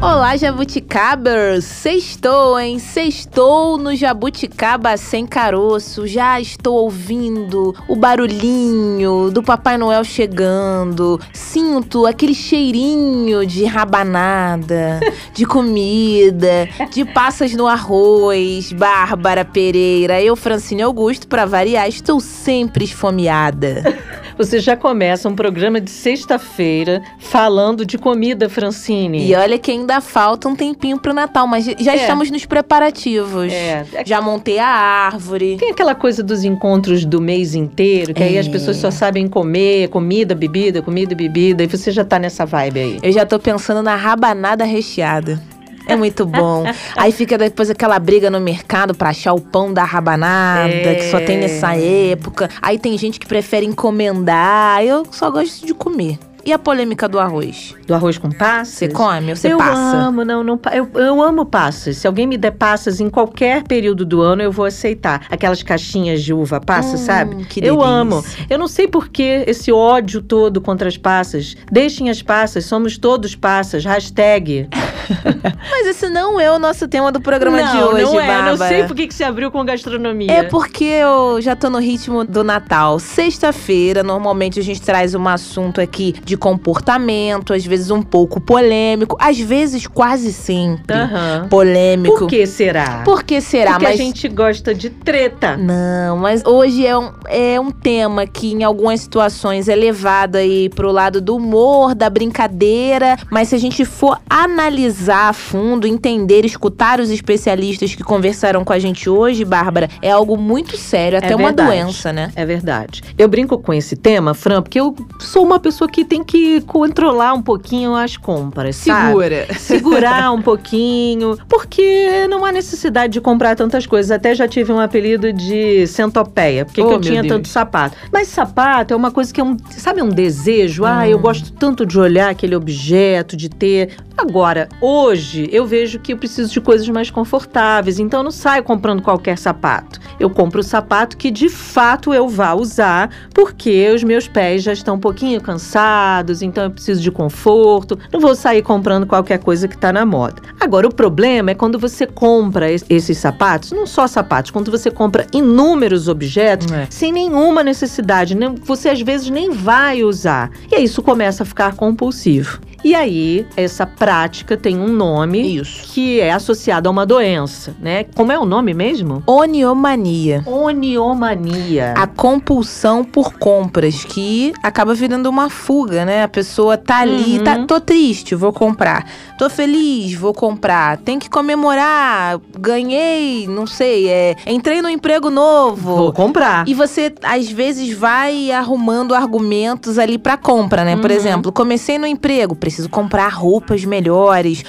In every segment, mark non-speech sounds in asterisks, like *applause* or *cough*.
Olá, jabuticabers! Sextou, hein? Sextou no Jabuticaba Sem Caroço. Já estou ouvindo o barulhinho do Papai Noel chegando. Sinto aquele cheirinho de rabanada, *laughs* de comida, de passas no arroz. Bárbara Pereira, eu, Francine Augusto, para variar, estou sempre esfomeada. *laughs* Você já começa um programa de sexta-feira falando de comida, Francine. E olha que ainda falta um tempinho pro Natal, mas já É. estamos nos preparativos. É. Já montei a árvore. Tem aquela coisa dos encontros do mês inteiro, que aí É. as pessoas só sabem comer, comida, bebida, comida e bebida, e você já tá nessa vibe aí. Eu já tô pensando na rabanada recheada. É muito bom. Aí fica depois aquela briga no mercado pra achar o pão da rabanada, É. que só tem nessa época. Aí tem gente que prefere encomendar. Eu só gosto de comer. E a polêmica do arroz? Do arroz com passas. Você come ou você eu passa? amo, não, não, eu, eu amo passas. Se alguém me der passas em qualquer período do ano, eu vou aceitar. Aquelas caixinhas de uva passa, Hum, sabe? que eu amo. Eu não sei por que esse ódio todo contra as passas. Deixem as passas, somos todos passas. Hashtag. *laughs* Mas esse não é o nosso tema do programa não, de hoje, não é. Bárbara. Não sei por que que você abriu com gastronomia. É porque eu já tô no ritmo do Natal. Sexta-feira, normalmente a gente traz um assunto aqui de comportamento, às vezes um pouco polêmico, às vezes quase sempre Aham. polêmico. Por que será? Por que será? Porque mas a gente gosta de treta. não, mas hoje é um, é um tema que em algumas situações é levado aí pro lado do humor, da brincadeira, mas se a gente for analisar a fundo, entender, escutar os especialistas que conversaram com a gente hoje, Bárbara, é algo muito sério, até uma verdade. doença, né? É verdade. Eu brinco com esse tema, Fran, porque eu sou uma pessoa que tem que controlar um pouquinho as compras, sabe? *laughs* Segurar um pouquinho, porque não há necessidade de comprar tantas coisas. Até já tive um apelido de centopeia, porque que Oh, eu tinha Deus. tanto sapato. Mas sapato é uma coisa que é um, sabe, um desejo. Ah, Hum. eu gosto tanto de olhar aquele objeto, de ter. Agora, hoje, eu vejo que eu preciso de coisas mais confortáveis, então eu não saio comprando qualquer sapato. Eu compro o sapato que de fato eu vá usar, porque os meus pés já estão um pouquinho cansados, então eu preciso de conforto. Não vou sair comprando qualquer coisa que tá na moda. Agora, o problema é quando você compra es- esses sapatos, não só sapatos, quando você compra inúmeros objetos É. sem nenhuma necessidade, nem- você às vezes nem vai usar. E aí isso começa a ficar compulsivo. E aí, essa prática tem um nome Isso. que é associado a uma doença, né? Como é o nome mesmo? Oniomania. Oniomania. A compulsão por compras, que acaba virando uma fuga, né? A pessoa tá ali, Uhum. tá, tô triste, vou comprar. Tô feliz, vou comprar. Tem que comemorar, ganhei, não sei, é, entrei no emprego novo. Vou comprar. E você, às vezes, vai arrumando argumentos ali pra compra, né? Por Uhum. exemplo, comecei no emprego, preciso comprar roupas melhores.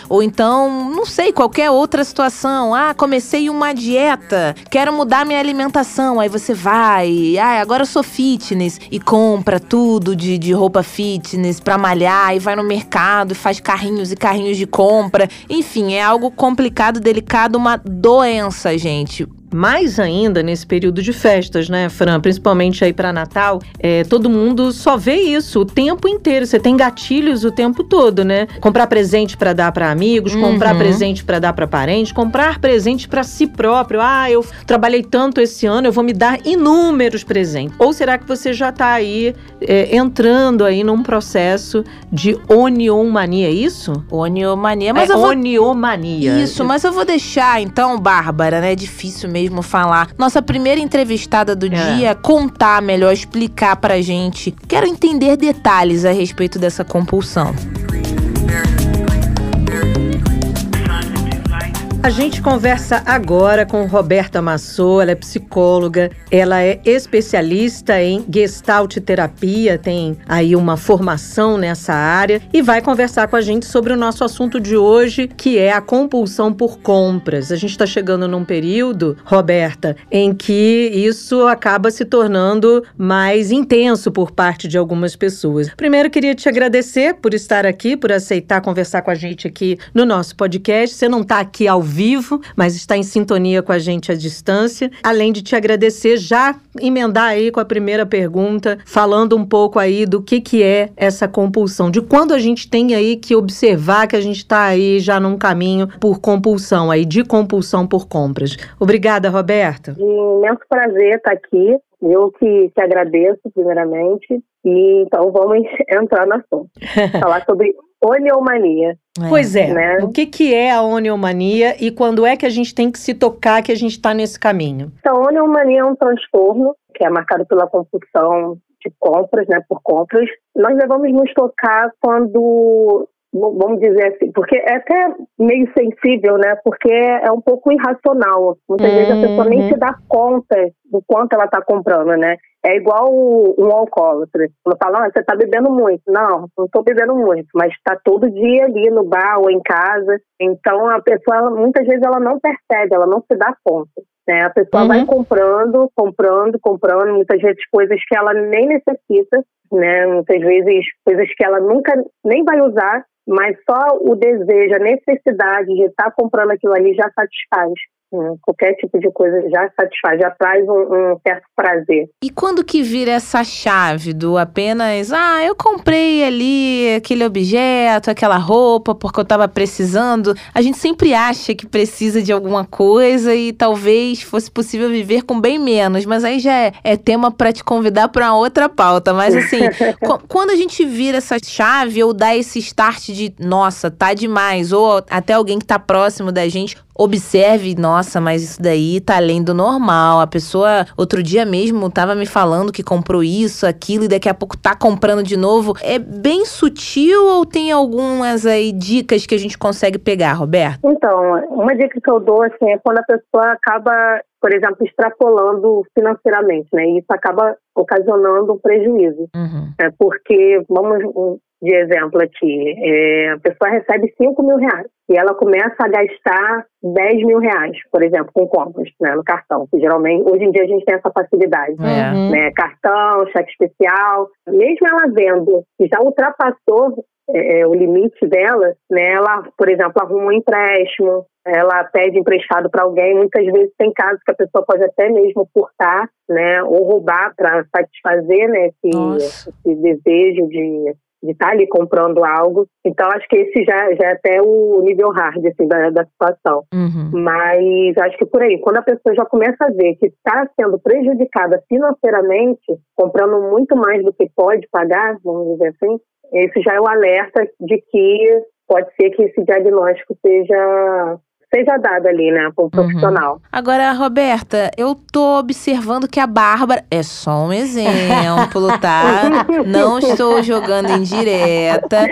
Ou então, não sei, qualquer outra situação. Ah, comecei uma dieta, quero mudar minha alimentação. Aí você vai, ah, agora eu sou fitness. E compra tudo de, de roupa fitness pra malhar. E vai no mercado e faz carrinhos e carrinhos de compra. Enfim, é algo complicado, delicado, uma doença, gente. Mais ainda nesse período de festas, né, Fran? Principalmente aí para Natal, é, todo mundo só vê isso o tempo inteiro. Você tem gatilhos o tempo todo, né? Comprar presente para dar para amigos, comprar Uhum. presente para dar para parentes, comprar presente para si próprio. Ah, eu trabalhei tanto esse ano, eu vou me dar inúmeros presentes. Ou será que você já tá aí é, entrando aí num processo de oniomania, é isso? Oniomania. Mas é eu vou oniomania. Isso, mas eu vou deixar então, Bárbara, né? É difícil mesmo falar. Nossa primeira entrevistada do É. dia, contar melhor, explicar pra gente. Quero entender detalhes a respeito dessa compulsão. A gente conversa agora com Roberta Massou, ela é psicóloga, ela é especialista em gestalt terapia, tem aí uma formação nessa área e vai conversar com a gente sobre o nosso assunto de hoje, que é a compulsão por compras. A gente está chegando num período, Roberta, em que isso acaba se tornando mais intenso por parte de algumas pessoas. Primeiro, queria te agradecer por estar aqui, por aceitar conversar com a gente aqui no nosso podcast. Você não está aqui ao vivo, mas está em sintonia com a gente à distância. Além de te agradecer, já emendar aí com a primeira pergunta, falando um pouco aí do que, que é essa compulsão, de quando a gente tem aí que observar que a gente está aí já num caminho por compulsão, aí de compulsão por compras. Obrigada, Roberta. Um imenso prazer estar aqui. Eu que, que agradeço, primeiramente. E então vamos *laughs* entrar no assunto. *laughs* Falar sobre oniomania. É. Pois é. Né? O que, que é a oniomania e quando é que a gente tem que se tocar que a gente está nesse caminho? Então, a oniomania é um transtorno que é marcado pela compulsão de compras, né, por compras. Nós devemos nos tocar quando vamos dizer assim, porque é até meio sensível, né? Porque é um pouco irracional. Muitas uhum. vezes a pessoa nem se dá conta do quanto ela está comprando, né? É igual um alcoólatra. Ela fala, ah, você está bebendo muito. Não, não estou bebendo muito, mas está todo dia ali no bar ou em casa. Então a pessoa, muitas vezes, ela não percebe, ela não se dá conta. Né? A pessoa uhum. vai comprando, comprando, comprando, muitas vezes coisas que ela nem necessita, né? Muitas vezes coisas que ela nunca nem vai usar, mas só o desejo, a necessidade de estar comprando aquilo ali já satisfaz. Hum, qualquer tipo de coisa já satisfaz, já traz um, um, certo prazer. E quando que vira essa chave do apenas, ah, eu comprei ali aquele objeto, aquela roupa porque eu estava precisando? A gente sempre acha que precisa de alguma coisa e talvez fosse possível viver com bem menos, mas aí já é, é tema para te convidar para outra pauta. Mas assim, *laughs* quando a gente vira essa chave ou dá esse start de, nossa, tá demais, ou até alguém que tá próximo da gente observe, nossa, mas isso daí tá além do normal. A pessoa, outro dia mesmo, tava me falando que comprou isso, aquilo, e daqui a pouco tá comprando de novo. É bem sutil ou tem algumas aí dicas que a gente consegue pegar, Roberto? Então, uma dica que eu dou, assim, é quando a pessoa acaba por exemplo, extrapolando financeiramente, né? E isso acaba ocasionando um prejuízo. Uhum. É porque, vamos de exemplo aqui, é, a pessoa recebe 5 mil reais e ela começa a gastar 10 mil reais, por exemplo, com compras né, no cartão. Que geralmente, hoje em dia a gente tem essa facilidade. É. Uhum. Né, cartão, cheque especial. Mesmo ela vendo que já ultrapassou é, é, o limite dela, né, ela, por exemplo, arruma um empréstimo, ela pede emprestado para alguém. Muitas vezes tem casos que a pessoa pode até mesmo furtar, né, ou roubar para satisfazer né, esse, esse desejo de de estar tá ali comprando algo. Então, acho que esse já, já é até o nível hard assim, da, da situação. Uhum. Mas acho que por aí, quando a pessoa já começa a ver que está sendo prejudicada financeiramente, comprando muito mais do que pode pagar, vamos dizer assim, esse já é o alerta de que pode ser que esse diagnóstico seja seja dada ali, né, para uhum. profissional. Uhum. Agora, Roberta, eu tô observando que a Bárbara é só um exemplo, tá? *laughs* Não estou jogando em direta.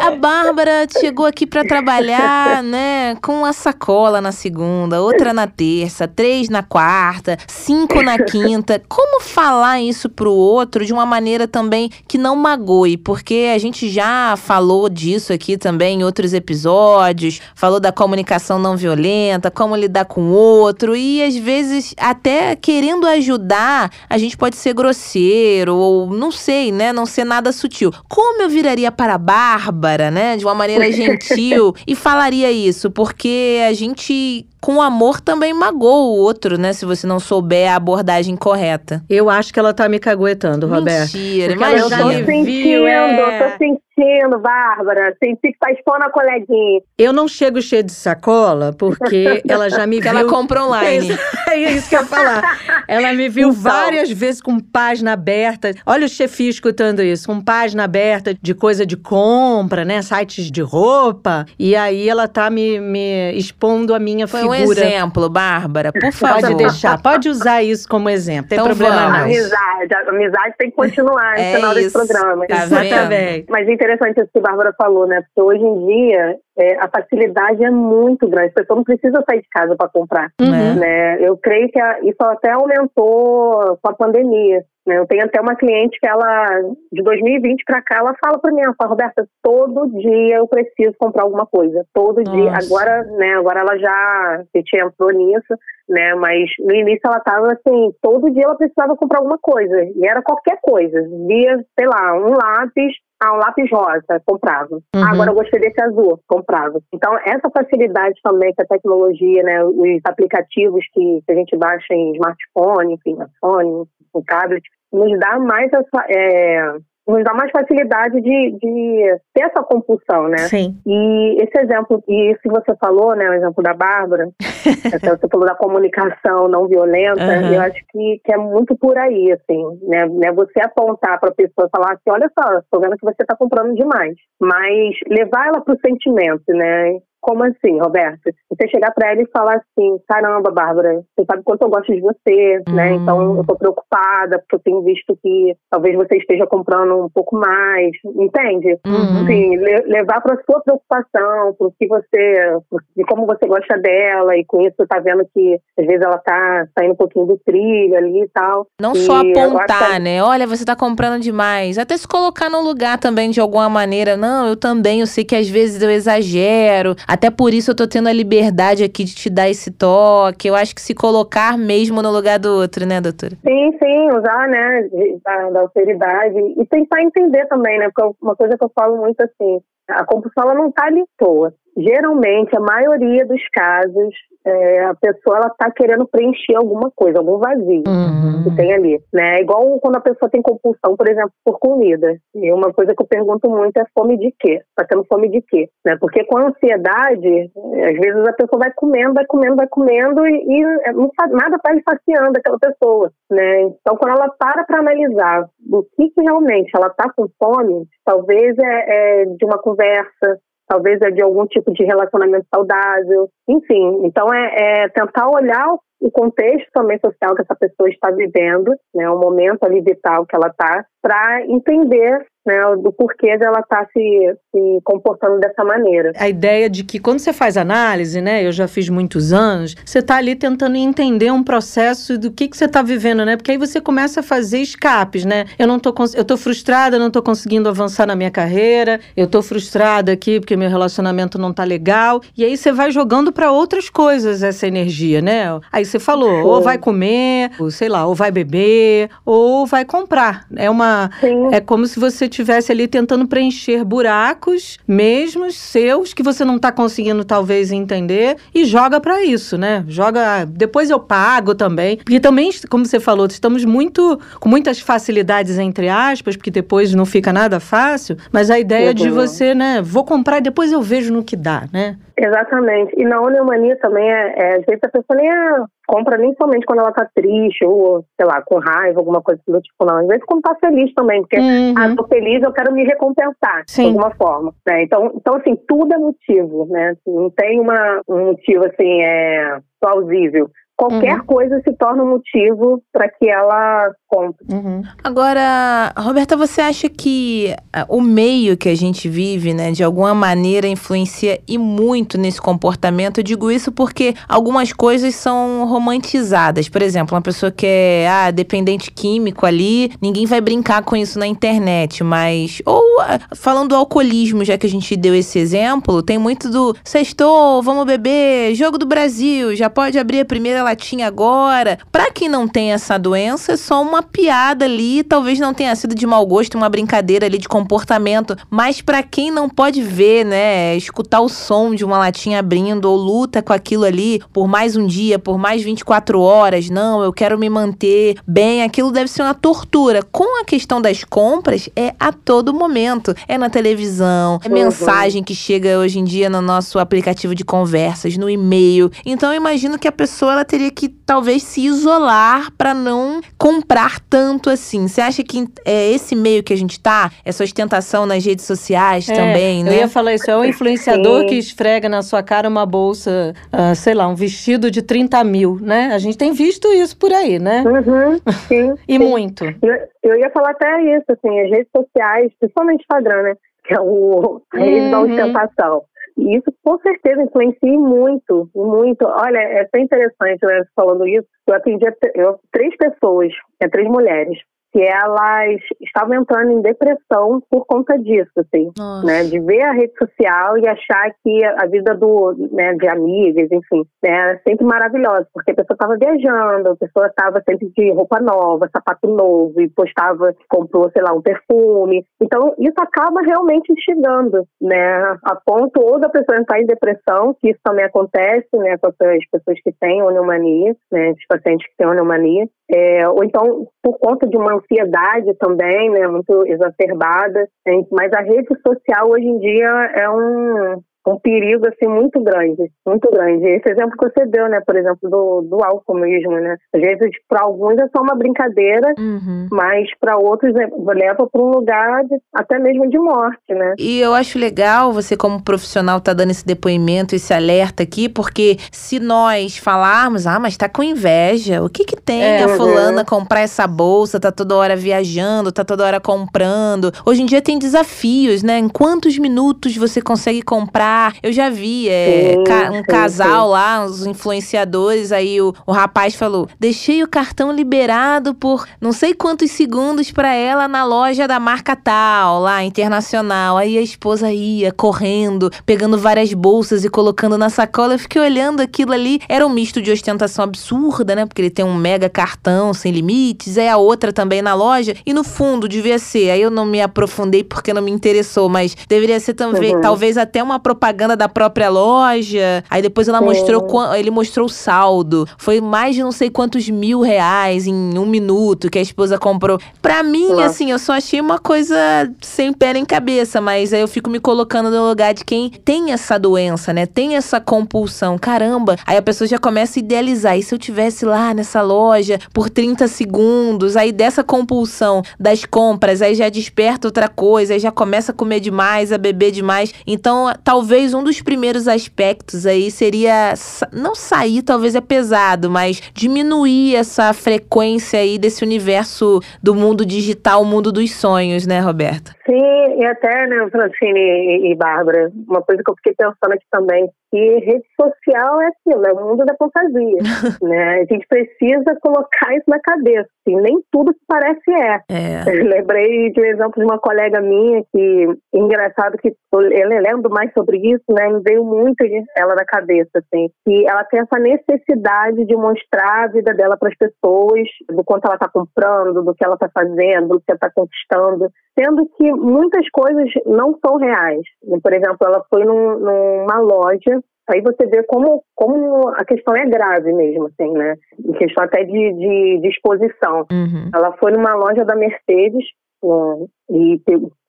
A Bárbara chegou aqui para trabalhar, né, com uma sacola na segunda, outra na terça, três na quarta, cinco na quinta. Como falar isso pro outro de uma maneira também que não magoe? Porque a gente já falou disso aqui também em outros episódios, falou da comunicação não violenta, como lidar com o outro e às vezes até querendo ajudar, a gente pode ser grosseiro ou não sei, né, não ser nada sutil. Como eu viraria para a Bárbara, né, de uma maneira *laughs* gentil e falaria isso? Porque a gente com amor também magoa o outro, né? Se você não souber a abordagem correta. Eu acho que ela tá me caguetando, Roberto. Mentira, imagina. Eu tô sentindo, é... tô sentindo, Bárbara. Senti que tá expondo a coleguinha. Eu não chego cheio de sacola, porque *laughs* ela já me viu... ela compra online. *laughs* é isso que eu ia falar. Ela me viu então. várias vezes com página aberta. Olha o chefinho escutando isso. Com página aberta de coisa de compra, né? Sites de roupa. E aí ela tá me, me expondo a minha Foi um exemplo, Bárbara, por favor. Pode deixar, pode usar isso como exemplo. Tem então problema vamos. não. Amizade, a amizade tem que continuar no é final desse programa. Tá Exatamente. Mas é interessante isso que a Bárbara falou, né? Porque hoje em dia é, a facilidade é muito grande. A pessoa não precisa sair de casa para comprar. Uhum. Né? Eu creio que a, isso até aumentou com a pandemia. Né? Eu tenho até uma cliente que ela, de 2020 para cá, ela fala para mim, ela fala, Roberta, todo dia eu preciso comprar alguma coisa. Todo Nossa. dia. Agora, né, agora ela já se entrou nisso, né? Mas no início ela tava assim, todo dia ela precisava comprar alguma coisa. E era qualquer coisa. Via, sei lá, um lápis Ah, um lápis rosa, comprava. Uhum. Ah, agora eu gostei desse azul, comprava. Então, essa facilidade também que a tecnologia, né, os aplicativos que, que a gente baixa em smartphone, enfim, iPhone, no tablet, nos dá mais essa, é, nos dá mais facilidade de, de ter essa compulsão, né? Sim. E esse exemplo, e isso que você falou, né, o exemplo da Bárbara, *laughs* você falou da comunicação não violenta, uhum. eu acho que, que é muito por aí, assim, né? né você apontar para a pessoa e falar assim, olha só, estou vendo que você está comprando demais, mas levar ela para o sentimento, né? Como assim, Roberto? Você chegar para ela e falar assim: caramba, Bárbara, você sabe quanto eu gosto de você, uhum. né? Então eu tô preocupada porque eu tenho visto que talvez você esteja comprando um pouco mais, entende? Uhum. Sim, le levar para sua preocupação, pro que você, de como você gosta dela e com isso você tá vendo que às vezes ela tá saindo um pouquinho do trilho ali e tal. Não e só apontar, que... né? Olha, você tá comprando demais. Até se colocar no lugar também de alguma maneira. Não, eu também, eu sei que às vezes eu exagero. Até por isso eu tô tendo a liberdade aqui de te dar esse toque. Eu acho que se colocar mesmo no lugar do outro, né, doutora? Sim, sim, usar, né, da, da alteridade. E tentar entender também, né? Porque uma coisa que eu falo muito assim, a compulsão ela não está ali à toa. Geralmente, a maioria dos casos, é, a pessoa ela está querendo preencher alguma coisa, algum vazio uhum. que tem ali. Né? É igual quando a pessoa tem compulsão, por exemplo, por comida. E uma coisa que eu pergunto muito é fome de quê? Está tendo fome de quê? Né? Porque com a ansiedade, às vezes a pessoa vai comendo, vai comendo, vai comendo e, e não, nada está saciando aquela pessoa. Né? Então, quando ela para para analisar o que, que realmente ela está com fome, talvez é, é de uma conversa, talvez é de algum tipo de relacionamento saudável, enfim. Então é, é tentar olhar o contexto também social que essa pessoa está vivendo, né, o momento ali vital que ela está, para entender né, do porquê dela estar tá se, se, comportando dessa maneira. A ideia de que quando você faz análise, né, eu já fiz muitos anos, você está ali tentando entender um processo do que, que você está vivendo, né? Porque aí você começa a fazer escapes, né? Eu não tô, eu tô frustrada, não tô conseguindo avançar na minha carreira, eu tô frustrada aqui porque meu relacionamento não tá legal, e aí você vai jogando para outras coisas essa energia, né? Aí você falou, Sim. ou vai comer, ou sei lá, ou vai beber, ou vai comprar. É uma Sim. é como se você estivesse ali tentando preencher buracos mesmos seus que você não está conseguindo talvez entender e joga para isso, né? Joga, depois eu pago também, porque também, como você falou, estamos muito com muitas facilidades entre aspas, porque depois não fica nada fácil, mas a ideia uhum. de você, né, vou comprar e depois eu vejo no que dá, né? Exatamente. E na oleomania também é, é, às vezes a pessoa nem é, compra nem somente quando ela tá triste ou, sei lá, com raiva, alguma coisa do tipo, não. Às vezes quando tá feliz também, porque, uhum. ah, tô feliz, eu quero me recompensar Sim. de alguma forma. Né? Então, então, assim, tudo é motivo, né? Não tem uma, um motivo, assim, é, plausível qualquer uhum. coisa se torna um motivo para que ela compre. Uhum. Agora, Roberta, você acha que ah, o meio que a gente vive, né, de alguma maneira influencia e muito nesse comportamento? Eu digo isso porque algumas coisas são romantizadas. Por exemplo, uma pessoa que é ah, dependente químico ali, ninguém vai brincar com isso na internet, mas. Ou ah, falando do alcoolismo, já que a gente deu esse exemplo, tem muito do sextou, vamos beber, jogo do Brasil, já pode abrir a primeira latinha agora. Para quem não tem essa doença, é só uma piada ali, talvez não tenha sido de mau gosto, uma brincadeira ali de comportamento, mas para quem não pode ver, né, escutar o som de uma latinha abrindo ou luta com aquilo ali por mais um dia, por mais 24 horas, não, eu quero me manter bem, aquilo deve ser uma tortura. Com a questão das compras, é a todo momento. É na televisão, é uhum. mensagem que chega hoje em dia no nosso aplicativo de conversas, no e-mail. Então eu imagino que a pessoa ela teria teria que talvez se isolar para não comprar tanto assim. Você acha que é esse meio que a gente tá, essa ostentação nas redes sociais é, também, né? Eu ia falar isso, é um influenciador Sim. que esfrega na sua cara uma bolsa, uh, sei lá, um vestido de 30 mil, né? A gente tem visto isso por aí, né? Uhum, sim, *laughs* e sim. muito. Eu, eu ia falar até isso, assim, as redes sociais, principalmente Instagram, né? Que é o, rede uhum. da ostentação. E isso com certeza influencia muito, muito. Olha, é bem interessante né, falando isso. Eu atendi eu, três pessoas, é, três mulheres. Que elas estavam entrando em depressão por conta disso, assim, Nossa. né? De ver a rede social e achar que a vida do, né, de amigas, enfim, né, era sempre maravilhosa, porque a pessoa estava viajando, a pessoa estava sempre de roupa nova, sapato novo, e postava, comprou, sei lá, um perfume. Então, isso acaba realmente instigando, né? A ponto ou da pessoa entrar em depressão, que isso também acontece, né, com as pessoas que têm oneomania, né, os pacientes que têm oneomania, é, ou então por conta de uma ansiedade também, né, muito exacerbada. Mas a rede social hoje em dia é um, um perigo assim muito grande, muito grande. Esse exemplo que você deu, né, por exemplo, do, do álcool mesmo, né? Às vezes para alguns é só uma brincadeira, uhum. mas para outros é, leva para um lugar de, até mesmo de morte, né? E eu acho legal você como profissional tá dando esse depoimento, esse alerta aqui, porque se nós falarmos, ah, mas tá com inveja, o que que tem é, a uhum. fulana uhum. comprar essa bolsa, tá toda hora viajando, tá toda hora comprando. Hoje em dia tem desafios, né? Em quantos minutos você consegue comprar eu já vi é, sim, ca um sim, casal sim. lá, os influenciadores, aí o, o rapaz falou: deixei o cartão liberado por não sei quantos segundos para ela na loja da marca tal, lá, internacional. Aí a esposa ia correndo, pegando várias bolsas e colocando na sacola. Eu fiquei olhando aquilo ali. Era um misto de ostentação absurda, né? Porque ele tem um mega cartão sem limites. Aí a outra também na loja. E no fundo, devia ser. Aí eu não me aprofundei porque não me interessou, mas deveria ser também, uhum. talvez até uma proposta propaganda da própria loja. Aí depois ela mostrou, ele mostrou o saldo. Foi mais de não sei quantos mil reais em um minuto que a esposa comprou. Pra mim, assim, eu só achei uma coisa sem pé nem cabeça, mas aí eu fico me colocando no lugar de quem tem essa doença, né? Tem essa compulsão. Caramba, aí a pessoa já começa a idealizar. E se eu tivesse lá nessa loja por 30 segundos, aí dessa compulsão das compras, aí já desperta outra coisa, aí já começa a comer demais, a beber demais. Então, talvez talvez um dos primeiros aspectos aí seria não sair, talvez é pesado, mas diminuir essa frequência aí desse universo do mundo digital, o mundo dos sonhos, né, Roberta? Sim, e até, né, Francine e, Bárbara, uma coisa que eu fiquei pensando aqui também, que rede social é aquilo, é o mundo da fantasia, *laughs* né? A gente precisa colocar isso na cabeça, assim, nem tudo que parece é. é. Lembrei de um exemplo de uma colega minha que, engraçado que eu lendo mais sobre isso, né, me veio muito ela na cabeça, assim, que ela tem essa necessidade de mostrar a vida dela para as pessoas, do quanto ela está comprando, do que ela está fazendo, do que ela está conquistando, sendo que muitas coisas não são reais. Por exemplo, ela foi num, numa loja aí você vê como, como a questão é grave mesmo, assim, né? Em questão até de, de, de exposição. Uhum. Ela foi numa loja da Mercedes, um, e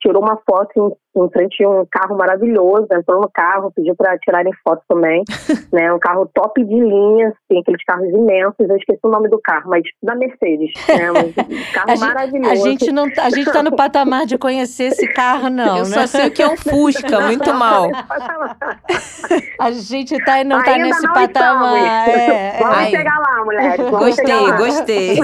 tirou uma foto em, em, frente a um carro maravilhoso, entrou no carro, pediu para tirarem foto também, *laughs* né? Um carro top de linha, tem aqueles carros imensos, eu esqueci o nome do carro, mas da Mercedes, né? Um *laughs* carro a maravilhoso. Gente, a gente não, a gente tá no patamar de conhecer esse carro não, eu né? só sei o que é um Fusca, *laughs* muito mal. a gente tá não tá nesse não patamar. É, Vamos é. chegar lá, mulher. Gostei, lá. gostei.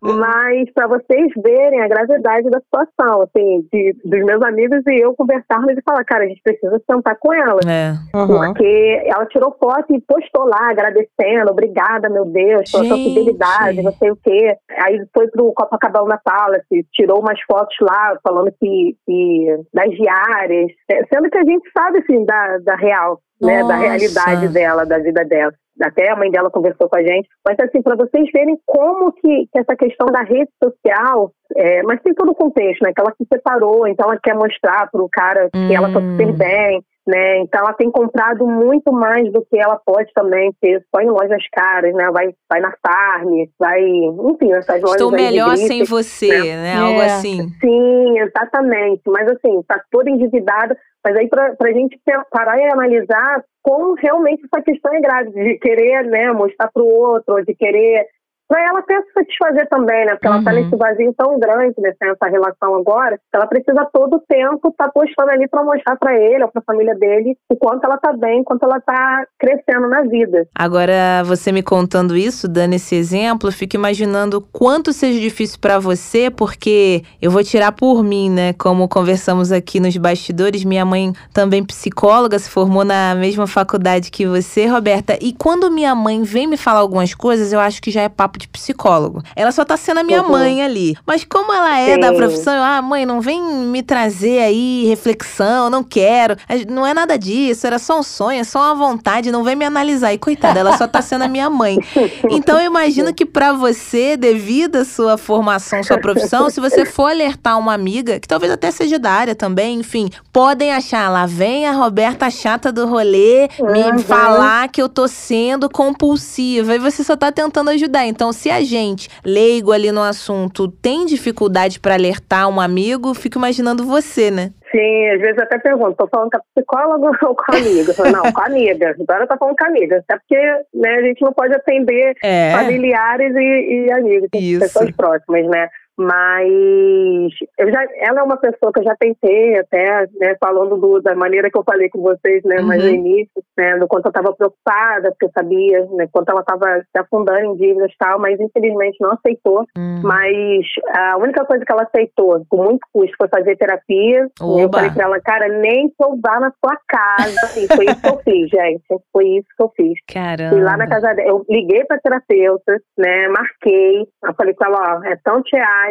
Mas para vocês verem a gravidade da situação, assim, de, dos meus amigos e eu conversarmos e falar, cara, a gente precisa sentar com ela. É. Uhum. Porque ela tirou foto e postou lá, agradecendo, obrigada, meu Deus, pela sua fidelidade, não sei o quê. Aí foi pro Copacabana Palace, tirou umas fotos lá, falando que, que das diárias, é, sendo que a gente sabe, assim, da, da real, né, da realidade dela, da vida dela até a mãe dela conversou com a gente, mas assim, para vocês verem como que, que, essa questão da rede social, é, mas tem todo o contexto, né? Que ela se separou, então ela quer mostrar para o cara que hum. ela tá super bem, né? Então ela tem comprado muito mais do que ela pode também ter só em lojas caras, né? Vai, vai na Farm, vai, enfim, essas lojas. Estou melhor sem você, né? né? Algo é. assim. Sim, exatamente. Mas assim, tá toda endividada. Mas aí para a gente parar e analisar como realmente essa questão é grave, de querer né, mostrar para o outro, de querer para ela até se satisfazer também, né? Porque tá uhum. ela está nesse vazio tão grande nessa relação agora, ela precisa todo o tempo estar tá postando ali para mostrar para ele ou para a família dele o quanto ela está bem, o quanto ela está crescendo na vida. Agora, você me contando isso, dando esse exemplo, eu fico imaginando quanto seja difícil para você, porque eu vou tirar por mim, né? Como conversamos aqui nos bastidores, minha mãe também psicóloga, se formou na mesma faculdade que você, Roberta, e quando minha mãe vem me falar algumas coisas, eu acho que já é papo papo de psicólogo. Ela só tá sendo a minha uhum. mãe ali. Mas como ela é Sim. da profissão, eu, ah, mãe, não vem me trazer aí reflexão, não quero. Não é nada disso, era só um sonho, é só uma vontade, não vem me analisar. E coitada, ela só tá sendo a minha mãe. *laughs* Então eu imagino que para você, devido à sua formação, sua profissão, se você for alertar uma amiga, que talvez até seja da área também, enfim, podem achar, lá vem a Roberta chata do rolê, me uhum. falar que eu tô sendo compulsiva. E você só tá tentando ajudar. Então, se a gente, leigo ali no assunto, tem dificuldade para alertar um amigo, fico imaginando você, né? Sim, às vezes até pergunto, tô falando com a psicóloga *laughs* ou com a amiga? Falo, não, com a amiga. Agora tá falando com a amiga. Até porque né, a gente não pode atender é. familiares e, e amigos, Isso. pessoas próximas, né? Mas eu já, ela é uma pessoa que eu já tentei até, né, falando do, da maneira que eu falei com vocês, né, uhum. mais no início, né, do quanto eu estava preocupada, porque eu sabia, né, quanto ela estava se afundando em dívidas e tal, mas infelizmente não aceitou. Uhum. Mas a única coisa que ela aceitou, com muito custo, foi fazer terapia. Oba. Eu falei para ela, cara, nem que eu vá na sua casa. E foi isso que eu fiz, *laughs* gente. Foi isso que eu fiz. Caramba. Fui lá na casa dela, eu liguei pra terapeuta, né, marquei, eu falei pra ela, ó, é tão reais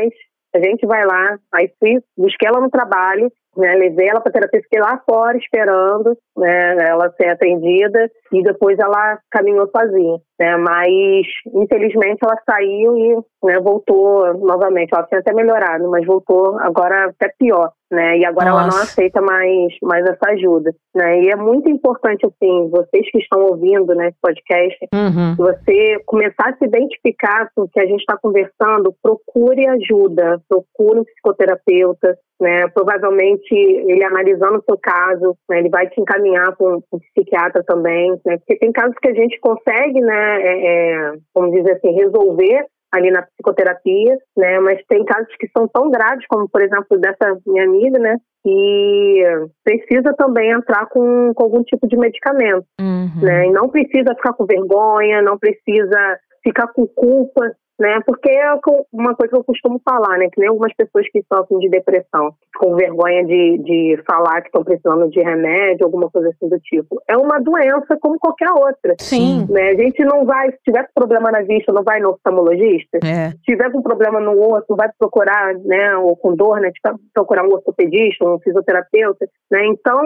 a gente vai lá, aí fui, busquei ela no trabalho, né, levei ela para terapia, fiquei lá fora esperando né, ela ser atendida e depois ela caminhou sozinha. Né, mas infelizmente ela saiu e né, voltou novamente. Ela tinha até melhorado, mas voltou agora até pior. Né, e agora Nossa. ela não aceita mais, mais essa ajuda. Né, e é muito importante, assim, vocês que estão ouvindo né, esse podcast, uhum. você começar a se identificar com o que a gente está conversando, procure ajuda, procure um psicoterapeuta, né? Provavelmente ele analisando o seu caso, né, ele vai te encaminhar para um, um, psiquiatra também, né? Porque tem casos que a gente consegue, né, é, é, vamos dizer assim, resolver ali na psicoterapia, né? Mas tem casos que são tão graves, como por exemplo dessa minha amiga, né? E precisa também entrar com, com algum tipo de medicamento, uhum. né? E não precisa ficar com vergonha, não precisa ficar com culpa, né? Porque é uma coisa que eu costumo falar, né? Que nem algumas pessoas que sofrem de depressão, com vergonha de, de falar que estão precisando de remédio, alguma coisa assim do tipo. É uma doença como qualquer outra. Sim. Né? A gente não vai, se tiver problema na vista, não vai no oftalmologista. É. Se tiver com problema no osso, vai procurar, né? Ou com dor, né? Procurar um ortopedista, um fisioterapeuta, né? Então,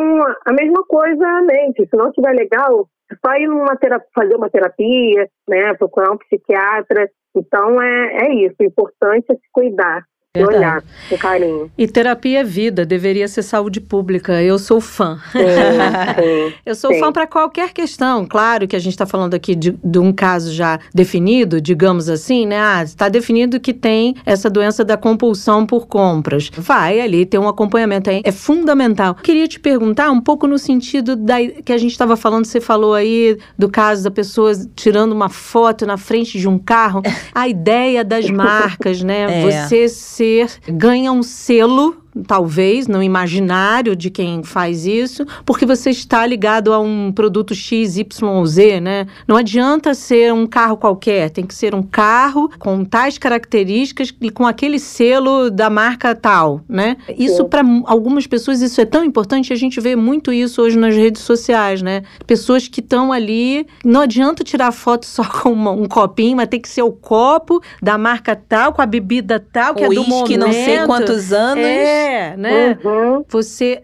a mesma coisa a mente. Se não estiver legal, só ir numa terapia, fazer uma terapia, né, procurar um psiquiatra. Então é, é isso, o importante é se cuidar. Verdade. olhar com carinho. E terapia é vida, deveria ser saúde pública. Eu sou fã. Sim, *laughs* sim, eu sou sim. fã para qualquer questão. Claro que a gente está falando aqui de, de, um caso já definido, digamos assim, né? Ah, está definido que tem essa doença da compulsão por compras. Vai ali ter um acompanhamento, é, é fundamental. Queria te perguntar um pouco no sentido da, que a gente estava falando, você falou aí do caso da pessoa tirando uma foto na frente de um carro. *laughs* A ideia das marcas, né? É. Você ser ganha um selo talvez, no imaginário de quem faz isso, porque você está ligado a um produto X, Y Z, né? Não adianta ser um carro qualquer, tem que ser um carro com tais características e com aquele selo da marca tal, né? Isso para algumas pessoas isso é tão importante, a gente vê muito isso hoje nas redes sociais, né? Pessoas que estão ali, não adianta tirar foto só *laughs* com uma, um copinho, mas tem que ser o copo da marca tal, com a bebida tal, que o é do momento. não sei quantos anos. É, é, né? Uhum. Você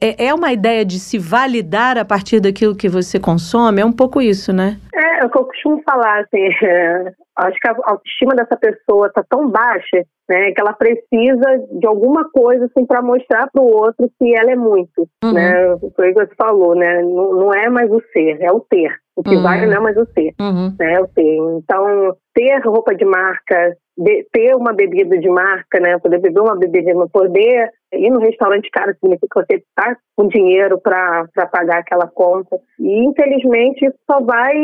é, é uma ideia de se validar a partir daquilo que você consome, é um pouco isso, né? É, é o que eu costumo falar, assim, é, acho que a autoestima dessa pessoa está tão baixa, né, que ela precisa de alguma coisa, assim, para mostrar para o outro que ela é muito, uhum. né? Foi o que você falou, né? Não, não, é mais o ser, é o ter. O que uhum. vale não é mais o ser, uhum. né? O ter. Então, ter roupa de marca, ter uma bebida de marca, né? Poder beber uma bebida, poder ir no restaurante caro significa que você está com dinheiro para pagar aquela conta. E infelizmente isso só vai,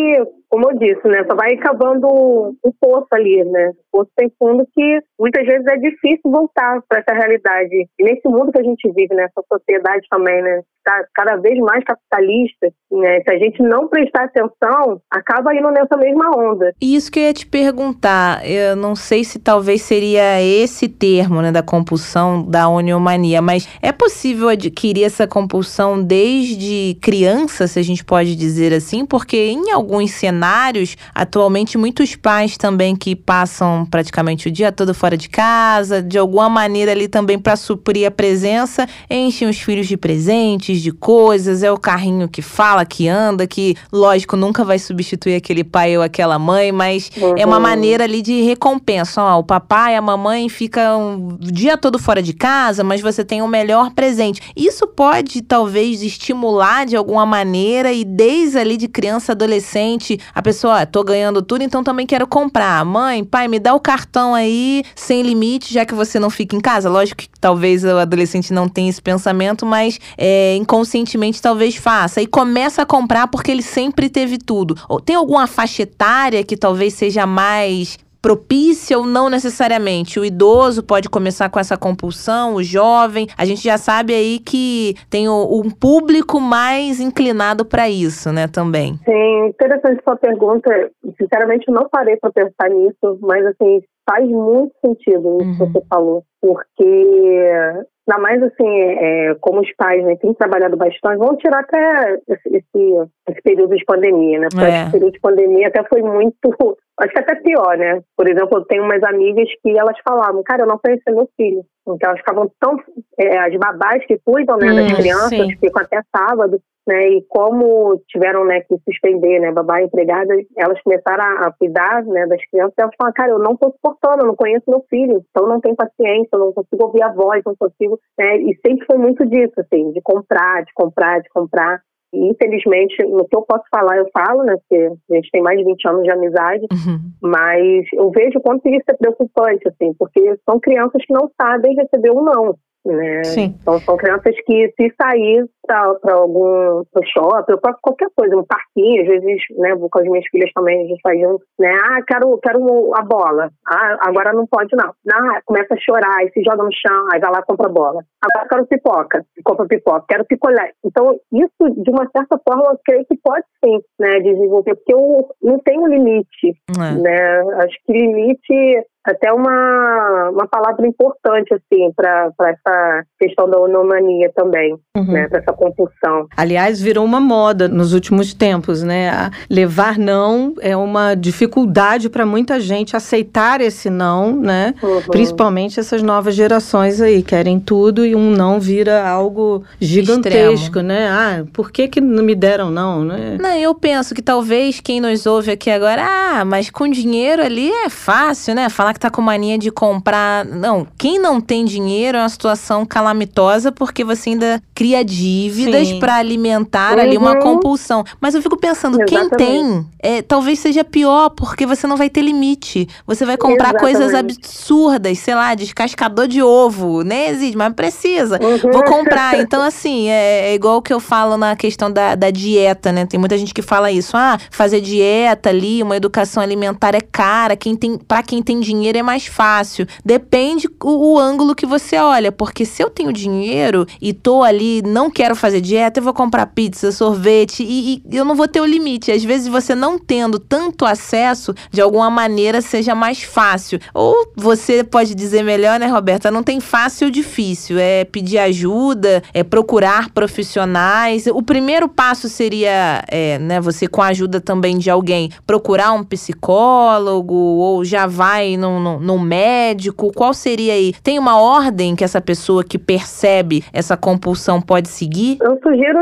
como eu disse, né? Só vai cavando o poço ali, né? O poço tem fundo que muitas vezes é difícil voltar para essa realidade. E nesse mundo que a gente vive, nessa sociedade também, né? Está cada vez mais capitalista, né? Se a gente não prestar atenção, acaba indo nessa mesma onda. Isso que eu ia te perguntar, eu não sei se talvez seria esse termo, né, da compulsão, da eu mais mania, mas é possível adquirir essa compulsão desde criança, se a gente pode dizer assim, porque em alguns cenários, atualmente, muitos pais também que passam praticamente o dia todo fora de casa, de alguma maneira ali também para suprir a presença, enchem os filhos de presentes, de coisas, é o carrinho que fala, que anda, que, lógico, nunca vai substituir aquele pai ou aquela mãe, mas uhum. é uma uhum. maneira ali de recompensa. Ó, o papai, a mamãe ficam o dia todo fora de casa, mas você tem o melhor presente. Isso pode, talvez, estimular de alguma maneira e desde ali de criança, adolescente, a pessoa, ó, tô ganhando tudo, então também quero comprar. Mãe, pai, me dá o cartão aí, sem limite, já que você não fica em casa. Lógico que talvez o adolescente não tenha esse pensamento, mas é, inconscientemente talvez faça. E começa a comprar porque ele sempre teve tudo. Tem alguma faixa etária que talvez seja mais propícia ou não necessariamente. O idoso pode começar com essa compulsão, o jovem. A gente já sabe aí que tem um público mais inclinado para isso, né, também. Sim, interessante sua pergunta. Sinceramente, eu não parei para pensar nisso, mas assim, faz muito sentido isso uhum. que você falou, porque Ainda mais assim, é, como os pais né, têm trabalhado bastante, vão tirar até esse, esse, esse período de pandemia, né? Porque é. esse período de pandemia até foi muito. Acho que até pior, né? Por exemplo, eu tenho umas amigas que elas falavam, cara, eu não conheço meu filho. Então elas ficavam tão. É, as babás que cuidam né, das hum, crianças sim. ficam até sábado, né? E como tiveram né, que suspender, né? Babá empregada, elas começaram a, a cuidar né, das crianças e elas falaram, cara, eu não estou suportando, eu não conheço meu filho, então não tenho paciência, eu não consigo ouvir a voz, não consigo. Né? E sempre foi muito disso, assim, de comprar, de comprar, de comprar. E, infelizmente, no que eu posso falar, eu falo, né? Porque a gente tem mais de 20 anos de amizade, uhum. mas eu vejo o quanto isso é preocupante, assim, porque são crianças que não sabem receber um não. Né? Então, são crianças que, se sair para algum pro shopping, ou para qualquer coisa, um parquinho, às vezes, né, vou com as minhas filhas também, a gente vai junto, né? Ah, quero, quero a bola. Ah, agora não pode, não. Ah, começa a chorar, e se joga no chão, aí vai lá e compra a bola. Agora quero pipoca, compra pipoca, quero picolé. Então, isso, de uma certa forma, eu creio que pode sim, né, desenvolver, porque eu não tenho limite, é. né? Acho que limite até uma, uma palavra importante, assim, para essa questão da onomania também, uhum. né? Para essa compulsão. Aliás, virou uma moda nos últimos tempos, né? Levar não é uma dificuldade para muita gente aceitar esse não, né? Uhum. Principalmente essas novas gerações aí, querem tudo e um não vira algo gigantesco, Extremo. né? Ah, por que que não me deram não, né? Não, eu penso que talvez quem nos ouve aqui agora, ah, mas com dinheiro ali é fácil, né? Falar que tá com mania de comprar. Não, quem não tem dinheiro é uma situação calamitosa porque você ainda cria dívidas para alimentar uhum. ali uma uhum. compulsão. Mas eu fico pensando, Exatamente. quem tem, é, talvez seja pior porque você não vai ter limite. Você vai comprar Exatamente. coisas absurdas, sei lá, descascador de ovo, nem existe, mas precisa. Uhum. Vou comprar. *laughs* Então, assim, é, é, igual o que eu falo na questão da, da dieta, né? Tem muita gente que fala isso. Ah, fazer dieta ali, uma educação alimentar é cara. Quem tem, para quem tem dinheiro dinheiro é mais fácil. Depende o, o, ângulo que você olha, porque se eu tenho dinheiro e tô ali, não quero fazer dieta, eu vou comprar pizza, sorvete e, e eu não vou ter o limite. Às vezes você não tendo tanto acesso, de alguma maneira seja mais fácil. Ou você pode dizer melhor, né, Roberta? Não tem fácil ou difícil. É pedir ajuda, é procurar profissionais. O primeiro passo seria, é, né, você com a ajuda também de alguém, procurar um psicólogo ou já vai num no, no, médico? Qual seria aí? Tem uma ordem que essa pessoa que percebe essa compulsão pode seguir? Eu sugiro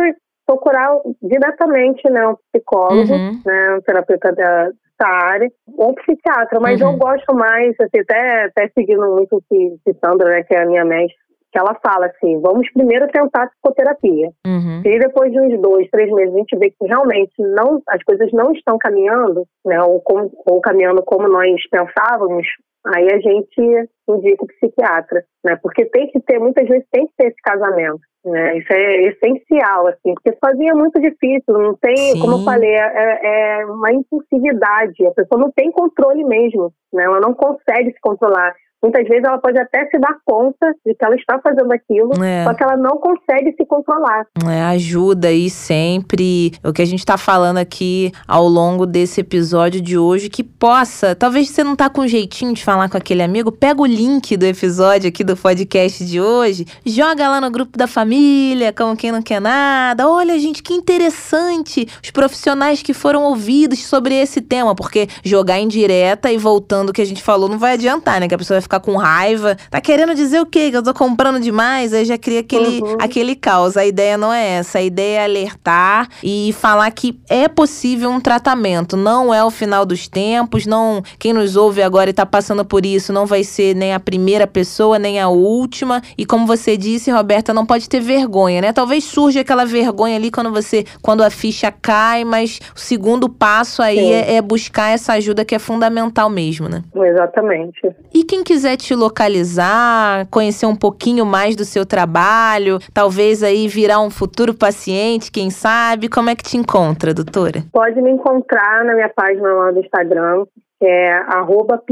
procurar diretamente né, um psicólogo, uhum. né, um terapeuta da, área, ou um psiquiatra, mas uhum. eu gosto mais, assim, até, até seguindo muito o que, que Sandra, né, que é a minha mestre, que ela fala assim, vamos primeiro tentar psicoterapia. Uhum. Se depois de uns dois, três meses a gente vê que realmente não, as coisas não estão caminhando, né, ou, com, ou caminhando como nós pensávamos, aí a gente indica o psiquiatra, né, porque tem que ter, muitas vezes tem que ter esse casamento. Né? Isso é essencial, assim, porque sozinha é muito difícil, não tem, Sim. como eu falei, é, é, uma impulsividade, a pessoa não tem controle mesmo, né? ela não consegue se controlar. Muitas vezes ela pode até se dar conta de que ela está fazendo aquilo, é. só que ela não consegue se controlar. É, ajuda aí sempre o que a gente está falando aqui ao longo desse episódio de hoje, que possa, talvez você não tá com jeitinho de falar com aquele amigo, pega o link do episódio aqui do podcast de hoje, joga lá no grupo da família, como quem não quer nada. Olha, gente, que interessante os profissionais que foram ouvidos sobre esse tema, porque jogar em direta e voltando o que a gente falou não vai adiantar, né? Que a pessoa vai ficar com raiva. Tá querendo dizer o quê? Que eu tô comprando demais? Aí já cria aquele, uhum. aquele caos. A ideia não é essa. A ideia é alertar e falar que é possível um tratamento. Não é o final dos tempos. Não, quem nos ouve agora e tá passando por isso não vai ser nem a primeira pessoa, nem a última. E como você disse, Roberta, não pode ter vergonha, né? Talvez surja aquela vergonha ali quando você, quando a ficha cai, mas o segundo passo aí é, é buscar essa ajuda que é fundamental mesmo, né? Exatamente. E quem quiser te localizar, conhecer um pouquinho mais do seu trabalho, talvez aí virar um futuro paciente, quem sabe, como é que te encontra, doutora? Pode me encontrar na minha página lá do Instagram, que é arroba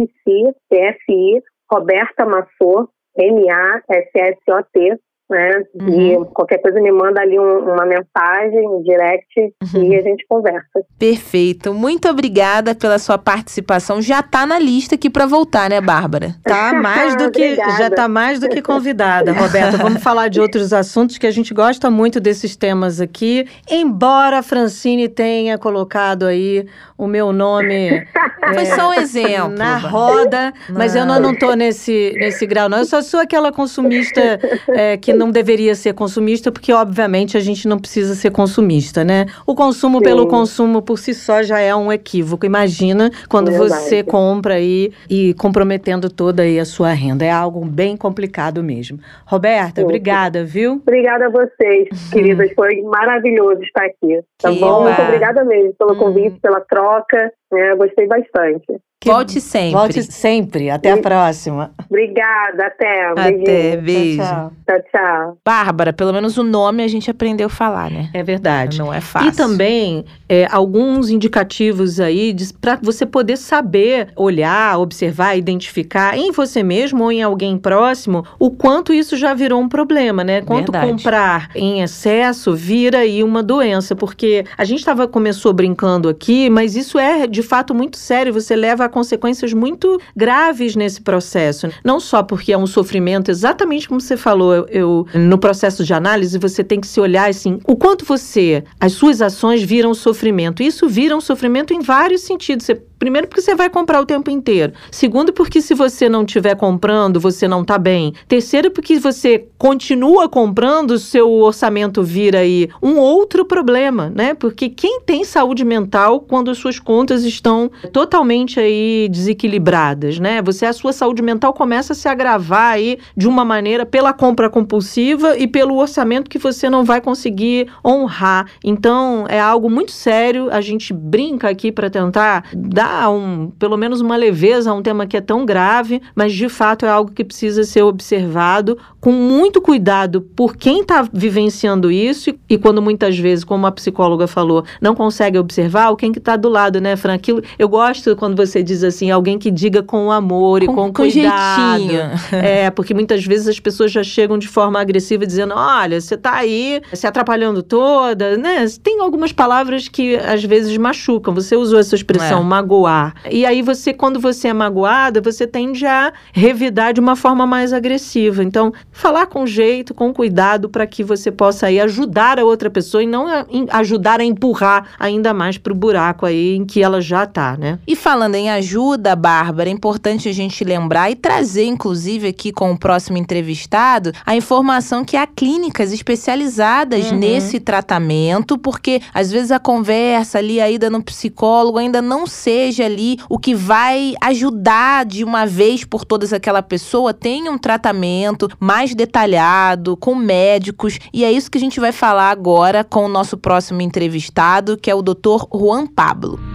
Roberta Massot, M-A-S-S-O-T, né? Uhum. E qualquer coisa me manda ali um, uma mensagem, um direct uhum. e a gente conversa. Perfeito. Muito obrigada pela sua participação. Já tá na lista aqui para voltar, né, Bárbara? Tá *laughs* mais do que já tá mais do que convidada, *laughs* Roberta. Vamos falar de outros assuntos que a gente gosta muito desses temas aqui. Embora a Francine tenha colocado aí o meu nome *laughs* foi só um exemplo na roda, mas eu não, não tô nesse nesse grau não. Eu só sou aquela consumista é, que não deveria ser consumista, porque obviamente a gente não precisa ser consumista, né? O consumo Sim. pelo consumo por si só já é um equívoco. Imagina quando você compra aí e comprometendo toda aí a sua renda. É algo bem complicado mesmo. Roberta, Sim. obrigada, viu? Obrigada a vocês, *laughs* queridas. Foi maravilhoso estar aqui. Tá que bom? Muito obrigada mesmo pelo hum. convite, pela troca. É, gostei bastante. Que Volte sempre. Volte sempre. Até a próxima. Obrigada. Até. Um até. Beijo. Tchau, tchau. tchau, Bárbara, pelo menos o nome a gente aprendeu a falar, né? É verdade. Não é fácil. E também é, alguns indicativos aí para você poder saber, olhar, observar, identificar em você mesmo ou em alguém próximo o quanto isso já virou um problema, né? Quanto verdade. comprar em excesso vira aí uma doença. Porque a gente tava, começou brincando aqui, mas isso é de fato muito sério. Você leva consequências muito graves nesse processo. Não só porque é um sofrimento, exatamente como você falou, eu, no processo de análise, você tem que se olhar assim, o quanto você, as suas ações viram sofrimento. Isso vira um sofrimento em vários sentidos. Você Primeiro, porque você vai comprar o tempo inteiro. Segundo, porque se você não estiver comprando, você não está bem. Terceiro, porque você continua comprando, seu orçamento vira aí um outro problema, né? Porque quem tem saúde mental quando as suas contas estão totalmente aí desequilibradas, né? Você a sua saúde mental começa a se agravar aí de uma maneira pela compra compulsiva e pelo orçamento que você não vai conseguir honrar. Então, é algo muito sério. A gente brinca aqui para tentar dar um, pelo menos uma leveza a um tema que é tão grave, mas de fato é algo que precisa ser observado com muito cuidado por quem está vivenciando isso e, e, quando muitas vezes, como a psicóloga falou, não consegue observar, o quem que está do lado, né, Fran? Aquilo, eu gosto quando você diz assim, alguém que diga com amor e com, com cuidado. Jeitinho. *laughs* É, porque muitas vezes as pessoas já chegam de forma agressiva dizendo, olha, você está aí se atrapalhando toda, né? Tem algumas palavras que às vezes machucam. Você usou essa expressão, é. magoou magoar. E aí você, quando você é magoada, você tende a revidar de uma forma mais agressiva. Então, falar com jeito, com cuidado, para que você possa aí ajudar a outra pessoa e não a, ajudar a empurrar ainda mais para o buraco aí em que ela já está, né? E falando em ajuda, Bárbara, é importante a gente lembrar e trazer, inclusive, aqui com o próximo entrevistado, a informação que há clínicas especializadas uhum. nesse tratamento, porque às vezes a conversa ali, a ida no psicólogo ainda não seja seja ali o que vai ajudar de uma vez por todas aquela pessoa, tenha um tratamento mais detalhado, com médicos. E é isso que a gente vai falar agora com o nosso próximo entrevistado, que é o Dr. Juan Pablo.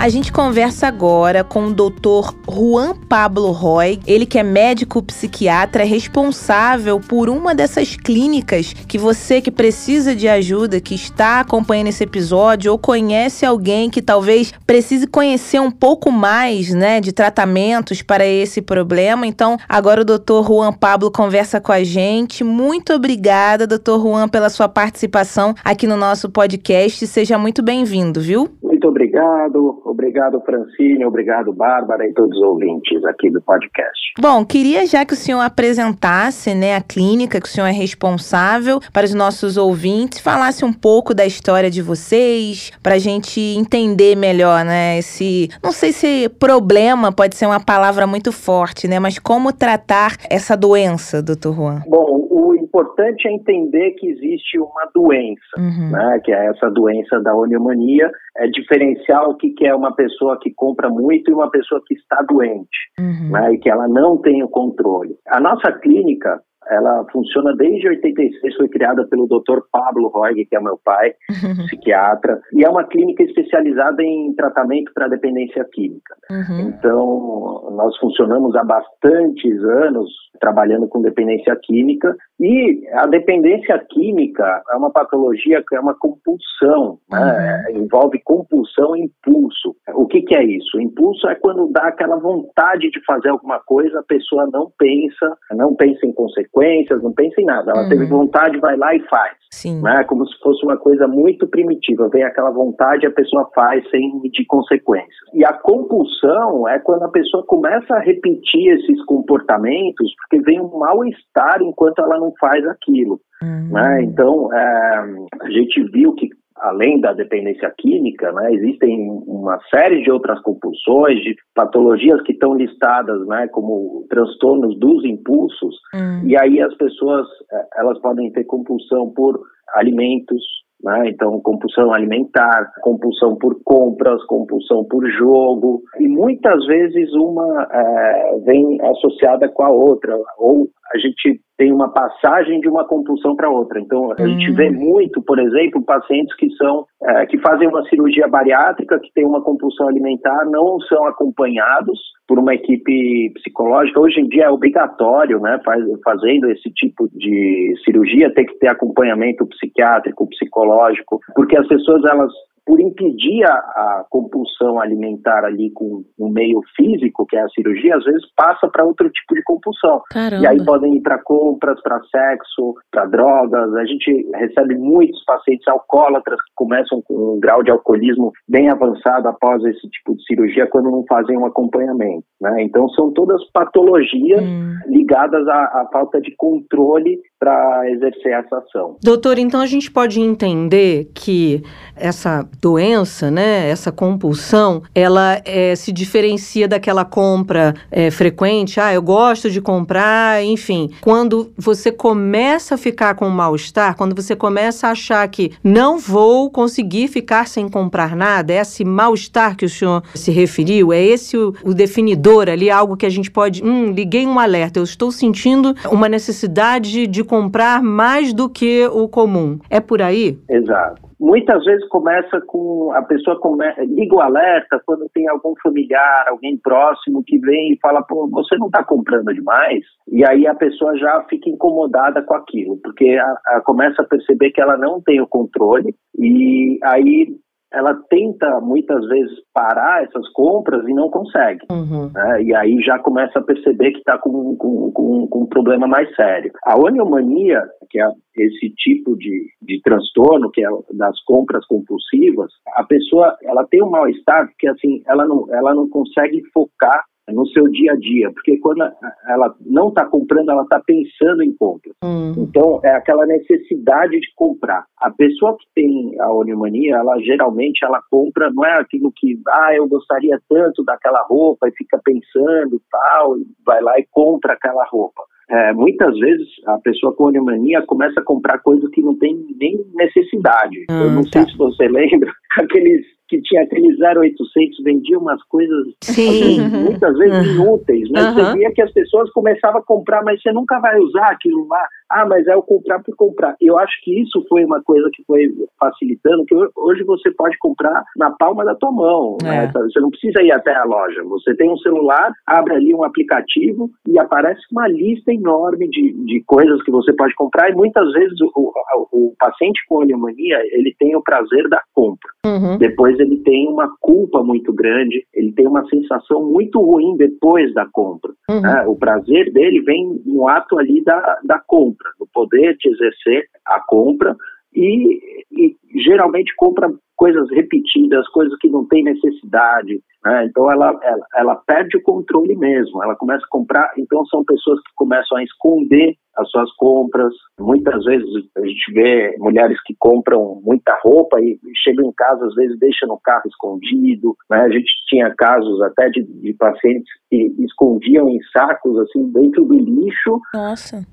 A gente conversa agora com o Dr. Juan Pablo Roy, ele que é médico psiquiatra responsável por uma dessas clínicas que você que precisa de ajuda, que está acompanhando esse episódio ou conhece alguém que talvez precise conhecer um pouco mais, né, de tratamentos para esse problema. Então, agora o Dr. Juan Pablo conversa com a gente. Muito obrigada, Dr. Juan, pela sua participação aqui no nosso podcast. Seja muito bem-vindo, viu? Muito obrigado, obrigado Francine, obrigado Bárbara e todos os ouvintes aqui do podcast. Bom, queria já que o senhor apresentasse né, a clínica que o senhor é responsável para os nossos ouvintes, falasse um pouco da história de vocês, para a gente entender melhor, né, esse, não sei se problema pode ser uma palavra muito forte, né, mas como tratar essa doença, doutor Juan? Bom, o importante é entender que existe uma doença, uhum. né, que é essa doença da oniomania, é diferenciar o que, que é uma pessoa que compra muito e uma pessoa que está doente, uhum. né, e que ela não tem o controle. A nossa clínica, ela funciona desde 86, foi criada pelo Dr. Pablo Roig, que é meu pai, uhum. psiquiatra, e é uma clínica especializada em tratamento para dependência química. Uhum. Então, nós funcionamos há bastantes anos trabalhando com dependência química, e a dependência química é uma patologia que é uma compulsão, né? uhum. envolve compulsão e impulso. O que, que é isso? O impulso é quando dá aquela vontade de fazer alguma coisa, a pessoa não pensa, não pensa em consequências, consequências, não pensa em nada. Ela uhum. teve vontade, vai lá e faz. Sim. Né? Como se fosse uma coisa muito primitiva. Vem aquela vontade, a pessoa faz sem medir consequências. E a compulsão é quando a pessoa começa a repetir esses comportamentos porque vem um mal-estar enquanto ela não faz aquilo. Uhum. Né? Então, é, a gente viu que além da dependência química, né, existem uma série de outras compulsões, de patologias que estão listadas, né, como transtornos dos impulsos, hum. e aí as pessoas, eh, elas podem ter compulsão por alimentos, né? Então, compulsão alimentar, compulsão por compras, compulsão por jogo, e muitas vezes uma é, vem associada com a outra, ou a gente tem uma passagem de uma compulsão para outra. Então, a gente vê hum. muito, por exemplo, pacientes que são é, que fazem uma cirurgia bariátrica, que tem uma compulsão alimentar, não são acompanhados por uma equipe psicológica. Hoje em dia é obrigatório, né, faz, fazendo esse tipo de cirurgia, ter que ter acompanhamento psiquiátrico, psicológico, porque as pessoas elas por impedir a, a, compulsão alimentar ali com o meio físico, que é a cirurgia, às vezes passa para outro tipo de compulsão. Caramba. E aí podem ir para compras, para sexo, para drogas. A gente recebe muitos pacientes alcoólatras que começam com um grau de alcoolismo bem avançado após esse tipo de cirurgia, quando não fazem um acompanhamento. Né? Então, são todas patologias hum. ligadas à, à falta de controle para exercer essa ação. Doutor, então a gente pode entender que essa doença, né, essa compulsão, ela é, se diferencia daquela compra é, frequente. Ah, eu gosto de comprar, enfim. Quando você começa a ficar com mal-estar, quando você começa a achar que não vou conseguir ficar sem comprar nada, é esse mal-estar que o senhor se referiu, é esse o, o definidor ali, algo que a gente pode. Hum, liguei um alerta, eu estou sentindo uma necessidade de comprar mais do que o comum. É por aí? Exato. Muitas vezes começa com a pessoa come, liga o alerta quando tem algum familiar, alguém próximo que vem e fala: Pô, você não está comprando demais? E aí a pessoa já fica incomodada com aquilo, porque a, a começa a perceber que ela não tem o controle e aí ela tenta muitas vezes parar essas compras e não consegue. Uhum. Né? E aí já começa a perceber que está com, com, com, com, um problema mais sério. A oniomania, que é esse tipo de, de transtorno, que é das compras compulsivas, a pessoa ela tem um mal-estar porque assim, ela não, ela não consegue focar no seu dia a dia, porque quando ela não está comprando, ela está pensando em compra. Uhum. Então, é aquela necessidade de comprar. A pessoa que tem a onimania, ela geralmente ela compra, não é aquilo que, ah, eu gostaria tanto daquela roupa e fica pensando tal, e vai lá e compra aquela roupa. É, muitas vezes a pessoa com onimania começa a comprar coisas que não tem nem necessidade. eu não tá. sei se você *laughs* lembra, aqueles que tinha aqueles 0800, vendia umas coisas assim, muitas vezes uhum. inúteis, mas uhum. você via que as pessoas começavam a comprar, mas você nunca vai usar aquilo lá. ah, mas é o comprar por comprar. Eu acho que isso foi uma coisa que foi facilitando, que hoje você pode comprar na palma da tua mão. Né? É. Né? Você não precisa ir até a loja. Você tem um celular, abre ali um aplicativo e aparece uma lista enorme de, de coisas que você pode comprar e muitas vezes o, o, o paciente com oleomania, ele tem o prazer da compra. Uhum. Depois ele tem uma culpa muito grande, ele tem uma sensação muito ruim depois da compra. Uhum. Né? O prazer dele vem no ato ali da, da compra, no poder de exercer a compra e, e geralmente compra coisas repetidas, coisas que não tem necessidade. Né? Então ela, ela, ela perde o controle mesmo, ela começa a comprar, então são pessoas que começam a esconder as suas compras. Muitas vezes a gente vê mulheres que compram muita roupa e chegam em casa, às vezes deixam no carro escondido. Né? A gente tinha casos até de, de pacientes que escondiam em sacos, assim, dentro do lixo,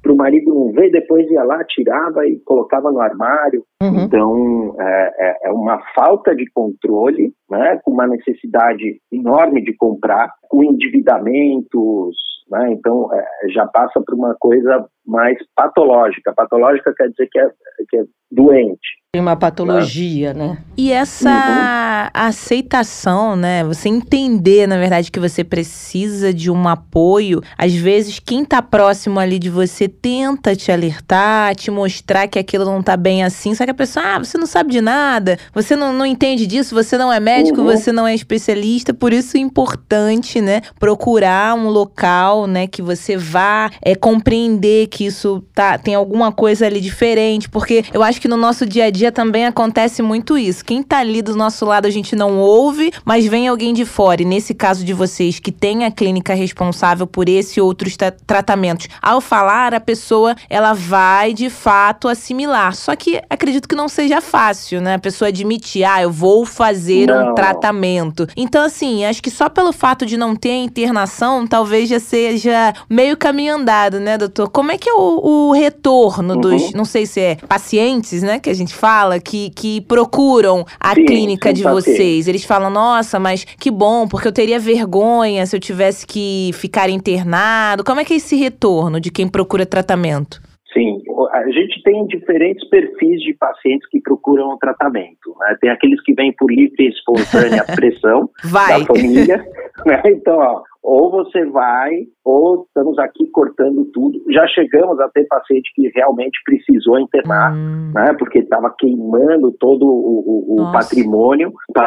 para o marido não ver, depois ia lá, tirava e colocava no armário. Uhum. Então, é, é, é uma falta de controle, né? com uma necessidade enorme de comprar, com endividamentos, né? Então, é, já passa por uma coisa mais patológica. Patológica quer dizer que é, que é doente. Tem uma patologia, né? né? E essa uhum. aceitação, né? Você entender, na verdade, que você precisa de um apoio. Às vezes, quem tá próximo ali de você tenta te alertar, te mostrar que aquilo não tá bem assim. Só que a pessoa, ah, você não sabe de nada, você não, não entende disso, você não é médico, uhum. você não é especialista. Por isso é importante, né? Procurar um local, né? Que você vá é, compreender que isso tá, tem alguma coisa ali diferente. Porque eu acho que no nosso dia a dia também acontece muito isso. Quem tá ali do nosso lado a gente não ouve, mas vem alguém de fora. E nesse caso de vocês que tem a clínica responsável por esse e outros tratamentos, ao falar, a pessoa ela vai de fato assimilar. Só que acredito que não seja fácil, né? A pessoa admitir, ah, eu vou fazer não. um tratamento. Então, assim, acho que só pelo fato de não ter a internação, talvez já seja meio caminho andado, né, doutor? Como é que é o, o retorno uhum. dos, não sei se é pacientes, né, que a gente fala, fala que, que procuram a sim, clínica sim, de vocês? Eles falam, nossa, mas que bom, porque eu teria vergonha se eu tivesse que ficar internado. Como é que é esse retorno de quem procura tratamento? Sim, a gente tem diferentes perfis de pacientes que procuram o tratamento. Né? Tem aqueles que vêm por livre e espontânea *laughs* pressão da família. *laughs* Né? Então, ó, ou você vai, ou estamos aqui cortando tudo. Já chegamos a ter paciente que realmente precisou internar, hum. né, porque estava queimando todo o, o, patrimônio. É,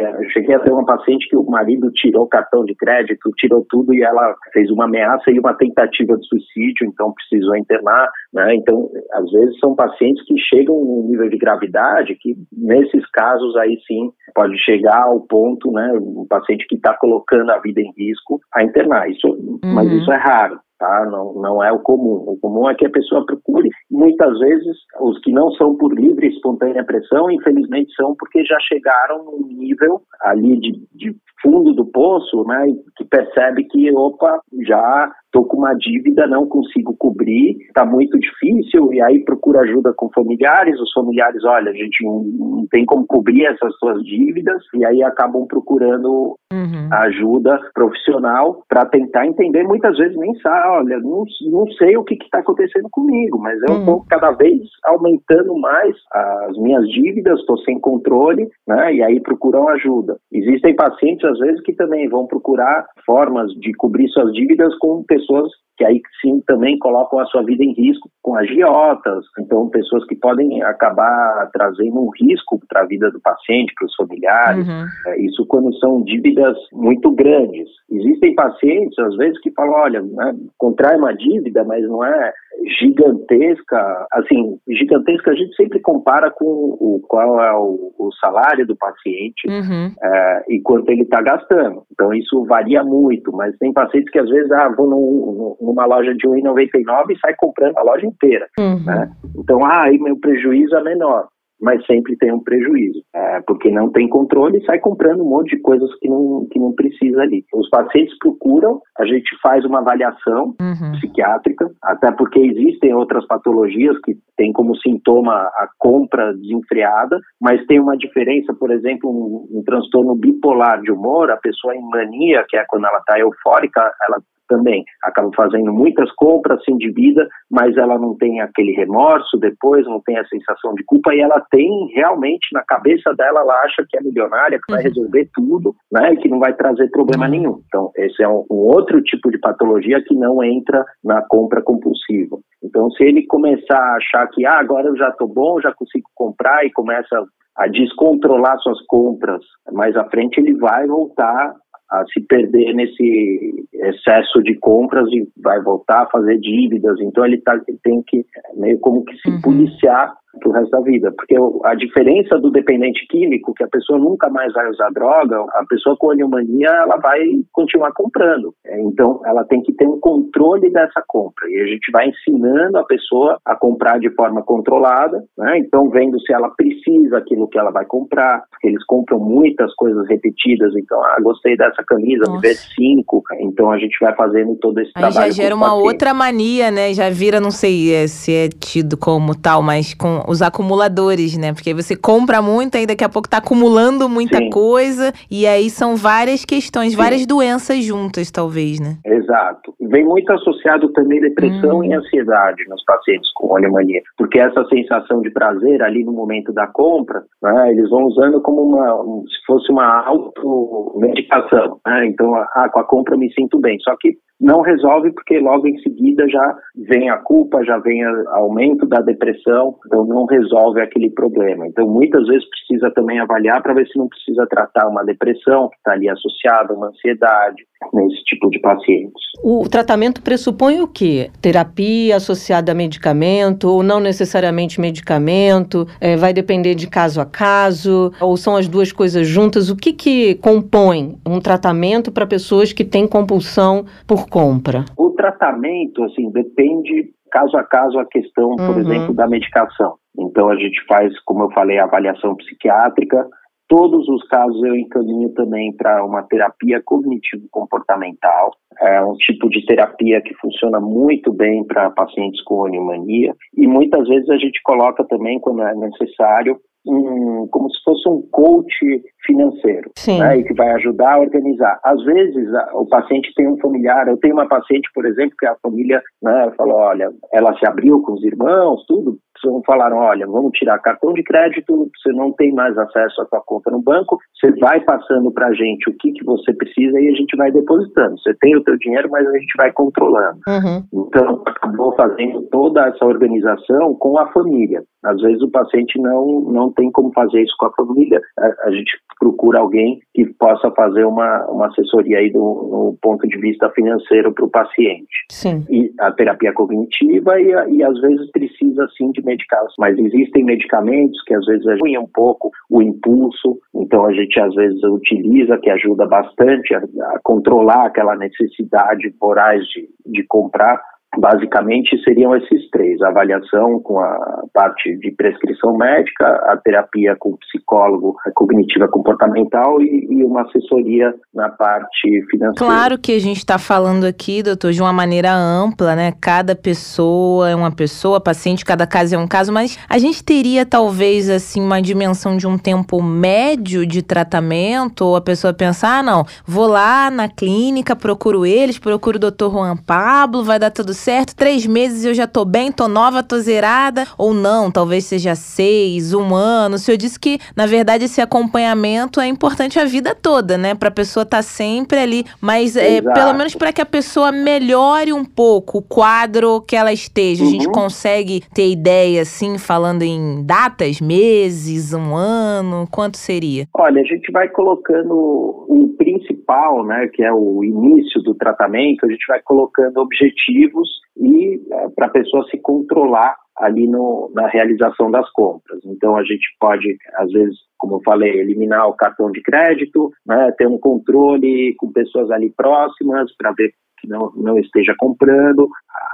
eu cheguei a ter uma paciente que o marido tirou o cartão de crédito, tirou tudo e ela fez uma ameaça e uma tentativa de suicídio, então precisou internar. Né? Então, às vezes são pacientes que chegam num nível de gravidade que, nesses casos, aí sim, pode chegar ao ponto, né, um paciente que está colocando a vida em risco a internar. Isso, uhum. Mas isso é raro. Tá? Não, não é o comum. O comum é que a pessoa procure. Muitas vezes, os que não são por livre e espontânea pressão, infelizmente são porque já chegaram num nível ali de, de fundo do poço, né, que percebe que, opa, já estou com uma dívida, não consigo cobrir, está muito difícil, e aí procura ajuda com familiares, os familiares, olha, a gente não, não tem como cobrir essas suas dívidas, e aí acabam procurando uhum. ajuda profissional para tentar entender, muitas vezes nem sabe, olha, não, não sei o que está acontecendo comigo, mas eu estou uhum. cada vez aumentando mais as minhas dívidas, estou sem controle, né, e aí procuram ajuda. Existem pacientes, às vezes, que também vão procurar formas de cobrir suas dívidas com pessoas que aí sim também colocam a sua vida em risco com agiotas, então pessoas que podem acabar trazendo um risco para a vida do paciente, para os familiares, uhum. é, isso quando são dívidas muito grandes. Existem pacientes, às vezes, que falam, olha, né, contrai uma dívida, mas não é gigantesca, assim, gigantesca a gente sempre compara com o qual é o, o salário do paciente uhum. é, e quanto ele está gastando. Então isso varia muito, mas tem pacientes que às vezes, ah, vou num, numa loja de R$1,99 e sai comprando a loja inteira. Uhum. Né? Então, ah, aí meu prejuízo é menor mas sempre tem um prejuízo, é, porque não tem controle e sai comprando um monte de coisas que não, que não precisa ali. Os pacientes procuram, a gente faz uma avaliação uhum. psiquiátrica, até porque existem outras patologias que têm como sintoma a compra desenfreada, mas tem uma diferença, por exemplo, um, um transtorno bipolar de humor, a pessoa em mania, que é quando ela está eufórica, ela também acaba fazendo muitas compras, se endivida, mas ela não tem aquele remorso depois, não tem a sensação de culpa e ela tem realmente na cabeça dela, ela acha que é milionária, que vai uhum. resolver tudo, né, e que não vai trazer problema uhum. nenhum. Então, esse é um, um outro tipo de patologia que não entra na compra compulsiva. Então, se ele começar a achar que ah, agora eu já estou bom, já consigo comprar e começa a descontrolar suas compras, mais à frente ele vai voltar a se perder nesse excesso de compras e vai voltar a fazer dívidas. Então ele, tá, ele tem que meio como que se uhum. policiar pro resto da vida. Porque a diferença do dependente químico, que a pessoa nunca mais vai usar droga, a pessoa com oniomania, ela vai continuar comprando. É, então, ela tem que ter um controle dessa compra. E a gente vai ensinando a pessoa a comprar de forma controlada, né? Então, vendo se ela precisa aquilo que ela vai comprar, porque eles compram muitas coisas repetidas. Então, ah, gostei dessa camisa, Nossa. me vê cinco. Então, a gente vai fazendo todo esse Aí trabalho. já gera uma outra mania, né? Já vira, não sei é, se é tido como tal, mas com os acumuladores, né? Porque você compra muito, aí daqui a pouco tá acumulando muita Sim. coisa, e aí são várias questões, Sim. várias doenças juntas, talvez, né? Exato. Vem muito associado também depressão hum. e ansiedade nos pacientes com olimania, porque essa sensação de prazer ali no momento da compra, né, eles vão usando como uma, um, se fosse uma automedicação, né? Então, ah, com a compra eu me sinto bem. Só que não resolve porque logo em seguida já vem a culpa, já vem o aumento da depressão, então não resolve aquele problema. Então muitas vezes precisa também avaliar para ver se não precisa tratar uma depressão que está ali associada uma ansiedade nesse tipo de pacientes. O tratamento pressupõe o quê? Terapia associada a medicamento ou não necessariamente medicamento? É, vai depender de caso a caso? Ou são as duas coisas juntas? O que, que compõe um tratamento para pessoas que têm compulsão por compra? O tratamento, assim, depende caso a caso a questão, por uhum. exemplo, da medicação. Então a gente faz, como eu falei, a avaliação psiquiátrica. Todos os casos eu encaminho também para uma terapia cognitivo-comportamental. É um tipo de terapia que funciona muito bem para pacientes com onimania. E muitas vezes a gente coloca também, quando é necessário, um, como se fosse um coach financeiro, né, e que vai ajudar a organizar. Às vezes a, o paciente tem um familiar, eu tenho uma paciente, por exemplo, que a família né, falou, olha, ela se abriu com os irmãos, tudo, falaram, olha, vamos tirar cartão de crédito, você não tem mais acesso à sua conta no banco, você vai passando para a gente o que, que você precisa e a gente vai depositando. Você tem o teu dinheiro, mas a gente vai controlando. Uhum. Então, acabou fazendo toda essa organização com a família. Às vezes o paciente não, não tem como fazer isso com a família, a, a gente procura alguém que possa fazer uma, uma assessoria aí do, no ponto de vista financeiro para o paciente. Sim. E a terapia cognitiva e, e às vezes precisa sim de medicação, mas existem medicamentos que às vezes ajudam um pouco o impulso, então a gente às vezes utiliza, que ajuda bastante a, a controlar aquela necessidade voraz de, de comprar Basicamente seriam esses três: a avaliação com a parte de prescrição médica, a terapia com psicólogo cognitiva comportamental e, e, uma assessoria na parte financeira. Claro que a gente está falando aqui, doutor, de uma maneira ampla, né? Cada pessoa é uma pessoa, paciente, cada caso é um caso, mas a gente teria talvez assim uma dimensão de um tempo médio de tratamento, ou a pessoa pensar, ah, não, vou lá na clínica, procuro eles, procuro o doutor Juan Pablo, vai dar tudo certo, três meses eu já tô bem, tô nova, tô zerada, ou não, talvez seja seis, um ano. O senhor disse que, na verdade, esse acompanhamento é importante a vida toda, né? Pra pessoa estar tá sempre ali, mas é, pelo menos para que a pessoa melhore um pouco o quadro que ela esteja. Uhum. A gente uhum. consegue ter ideia, assim, falando em datas, meses, um ano, quanto seria? Olha, a gente vai colocando o principal, né, que é o início do tratamento, a gente vai colocando objetivos e é, para a pessoa se controlar ali no, na realização das compras. Então a gente pode, às vezes, como eu falei, eliminar o cartão de crédito, né, ter um controle com pessoas ali próximas para ver que não, não esteja comprando.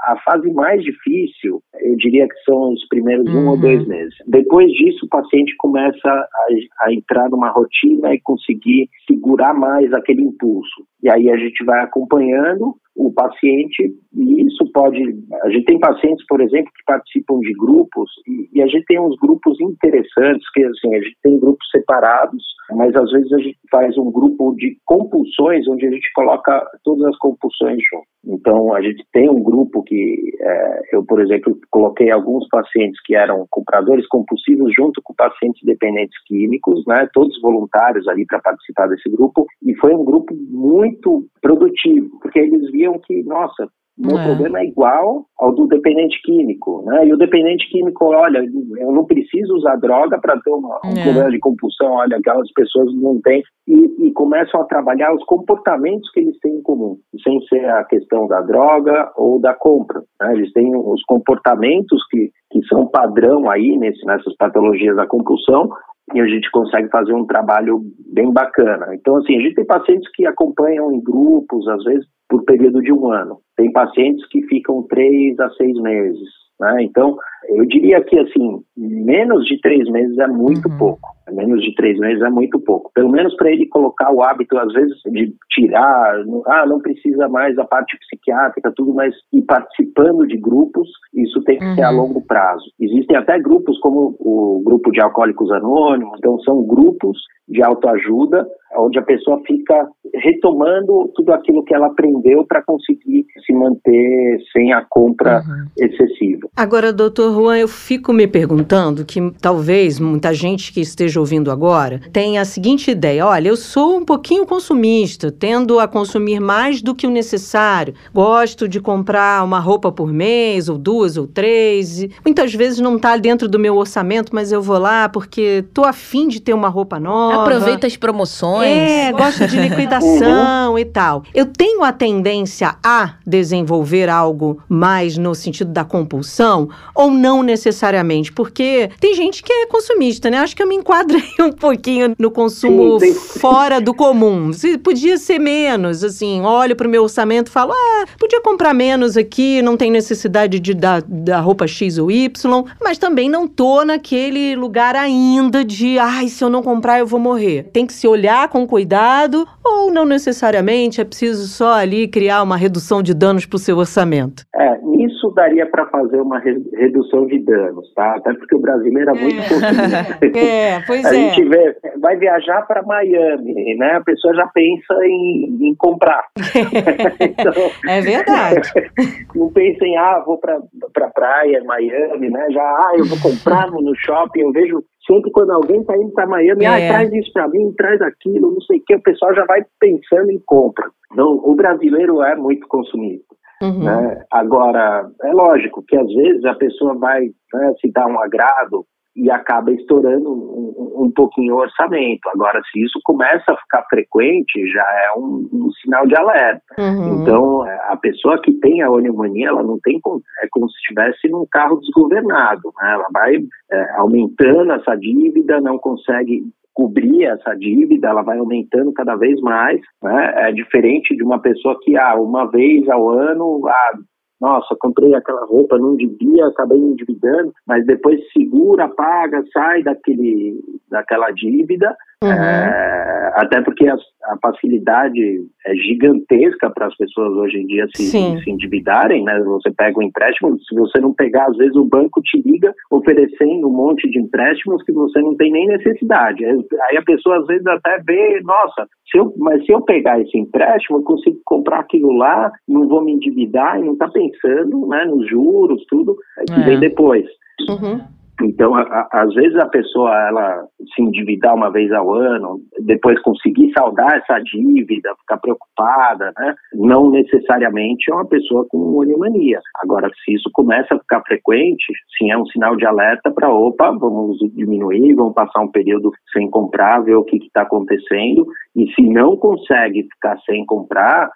A fase mais difícil, eu diria que são os primeiros uhum. um ou uhum. dois meses. Depois disso, o paciente começa a, a, entrar numa rotina e conseguir segurar mais aquele impulso. E aí a gente vai acompanhando o paciente e isso pode. A gente tem pacientes, por exemplo, que participam de grupos e, e, a gente tem uns grupos interessantes que assim a gente tem grupos separados, mas às vezes a gente faz um grupo de compulsões onde a gente coloca todas as compulsões junto. Então, a gente tem um grupo que é, eu, por exemplo, coloquei alguns pacientes que eram compradores compulsivos junto com pacientes dependentes químicos, né, todos voluntários ali para participar desse grupo, e foi um grupo muito produtivo, porque eles viam que, nossa, meu é. problema é igual ao do dependente químico, né? E o dependente químico, olha, eu não preciso usar droga para ter uma, um é. problema de compulsão, olha, aquelas pessoas não têm, e, e, começam a trabalhar os comportamentos que eles têm em comum, sem ser a questão da droga ou da compra. Né? Eles têm os comportamentos que, que são padrão aí nesse, nessas patologias da compulsão, e a gente consegue fazer um trabalho bem bacana. Então, assim, a gente tem pacientes que acompanham em grupos, às vezes por período de um ano. Tem pacientes que ficam três a seis meses. Né? Então, eu diria que, assim, menos de três meses é muito uhum. pouco. Menos de três meses é muito pouco. Pelo menos para ele colocar o hábito, às vezes, de tirar, ah, não precisa mais a parte psiquiátrica, tudo, mas ir participando de grupos, isso tem que uhum. ser a uhum. longo prazo. Existem até grupos como o grupo de alcoólicos anônimos, então são grupos de autoajuda, onde a pessoa fica retomando tudo aquilo que ela aprendeu para conseguir se manter sem a compra uhum. excessiva. Agora, doutor Juan, eu fico me perguntando que talvez muita gente que esteja ouvindo agora tenha a seguinte ideia: olha, eu sou um pouquinho consumista, tendo a consumir mais do que o necessário, gosto de comprar uma roupa por mês, ou duas, ou três, muitas vezes não está dentro do meu orçamento, mas eu vou lá porque tô afim de ter uma roupa nova. Aproveita as promoções. É, gosto de liquidação uhum. e tal. Eu tenho a tendência a desenvolver algo mais no sentido da compulsão ou não? necessariamente, porque tem gente que é consumista, né? Acho que eu me enquadrei *laughs* um pouquinho no consumo Sim, fora do comum. Se podia ser menos, assim, olho para o meu orçamento e falo, ah, podia comprar menos aqui, não tem necessidade de dar, da roupa X ou Y, mas também não tô naquele lugar ainda de, ai, se eu não comprar eu vou morrer. Tem que se olhar com cuidado ou não necessariamente, é preciso só ali criar uma redução de danos para o seu orçamento? É, nisso daria para fazer uma redução de danos, tá? Até porque o brasileiro é muito consumista. *laughs* É, pois a é. gente vê, vai viajar para Miami, né? A pessoa já pensa em, em comprar. *laughs* então, é verdade. *laughs* não pensa em, ah, vou para pra praia, Miami, né? Já, ah, eu vou comprar no shopping, eu vejo sempre quando alguém está indo para Miami, é. ah, traz isso para mim, traz aquilo, não sei o que, o pessoal já vai pensando em compra. Então, o brasileiro é muito consumista. Uhum. Né? Agora, é lógico que às vezes a pessoa vai né, se dar um agrado e acaba estourando um, um, pouquinho o orçamento. Agora, se isso começa a ficar frequente, já é um, um sinal de alerta. Uhum. Então, é, a pessoa que tem a onimania, ela não tem, é como se estivesse num carro desgovernado, né? ela vai é, aumentando essa dívida, não consegue cobrir essa dívida, ela vai aumentando cada vez mais, né? É diferente de uma pessoa que, ah, uma vez ao ano, ah, nossa, comprei aquela roupa, não devia, acabei endividando, mas depois segura, paga, sai daquele, daquela dívida Uhum. É, até porque a, a, facilidade é gigantesca para as pessoas hoje em dia se, se, endividarem, né? Você pega um empréstimo, se você não pegar, às vezes o banco te liga oferecendo um monte de empréstimos que você não tem nem necessidade. Aí a pessoa às vezes até vê, nossa, se eu, mas se eu pegar esse empréstimo, eu consigo comprar aquilo lá, não vou me endividar e não está pensando né, nos juros, tudo, que é. vem depois. Uhum. Então, a, a, às vezes a pessoa ela se endividar uma vez ao ano, depois conseguir saldar essa dívida, ficar preocupada, né? Não necessariamente é uma pessoa com olimania. Agora, se isso começa a ficar frequente, sim, é um sinal de alerta para, opa, vamos diminuir, vamos passar um período sem comprar, ver o que está acontecendo. E se não consegue ficar sem comprar,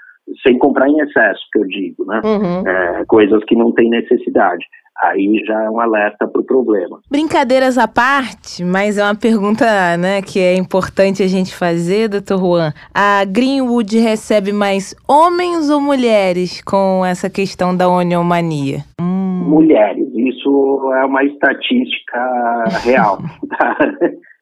sem comprar em excesso, que eu digo, né? Uhum. É, coisas que não tem necessidade aí já é um alerta para o problema. Brincadeiras à parte, mas é uma pergunta né, que é importante a gente fazer, doutor Juan. A Greenwood recebe mais homens ou mulheres com essa questão da oniomania? Hum. Mulheres, isso é uma estatística *laughs* real. Tá?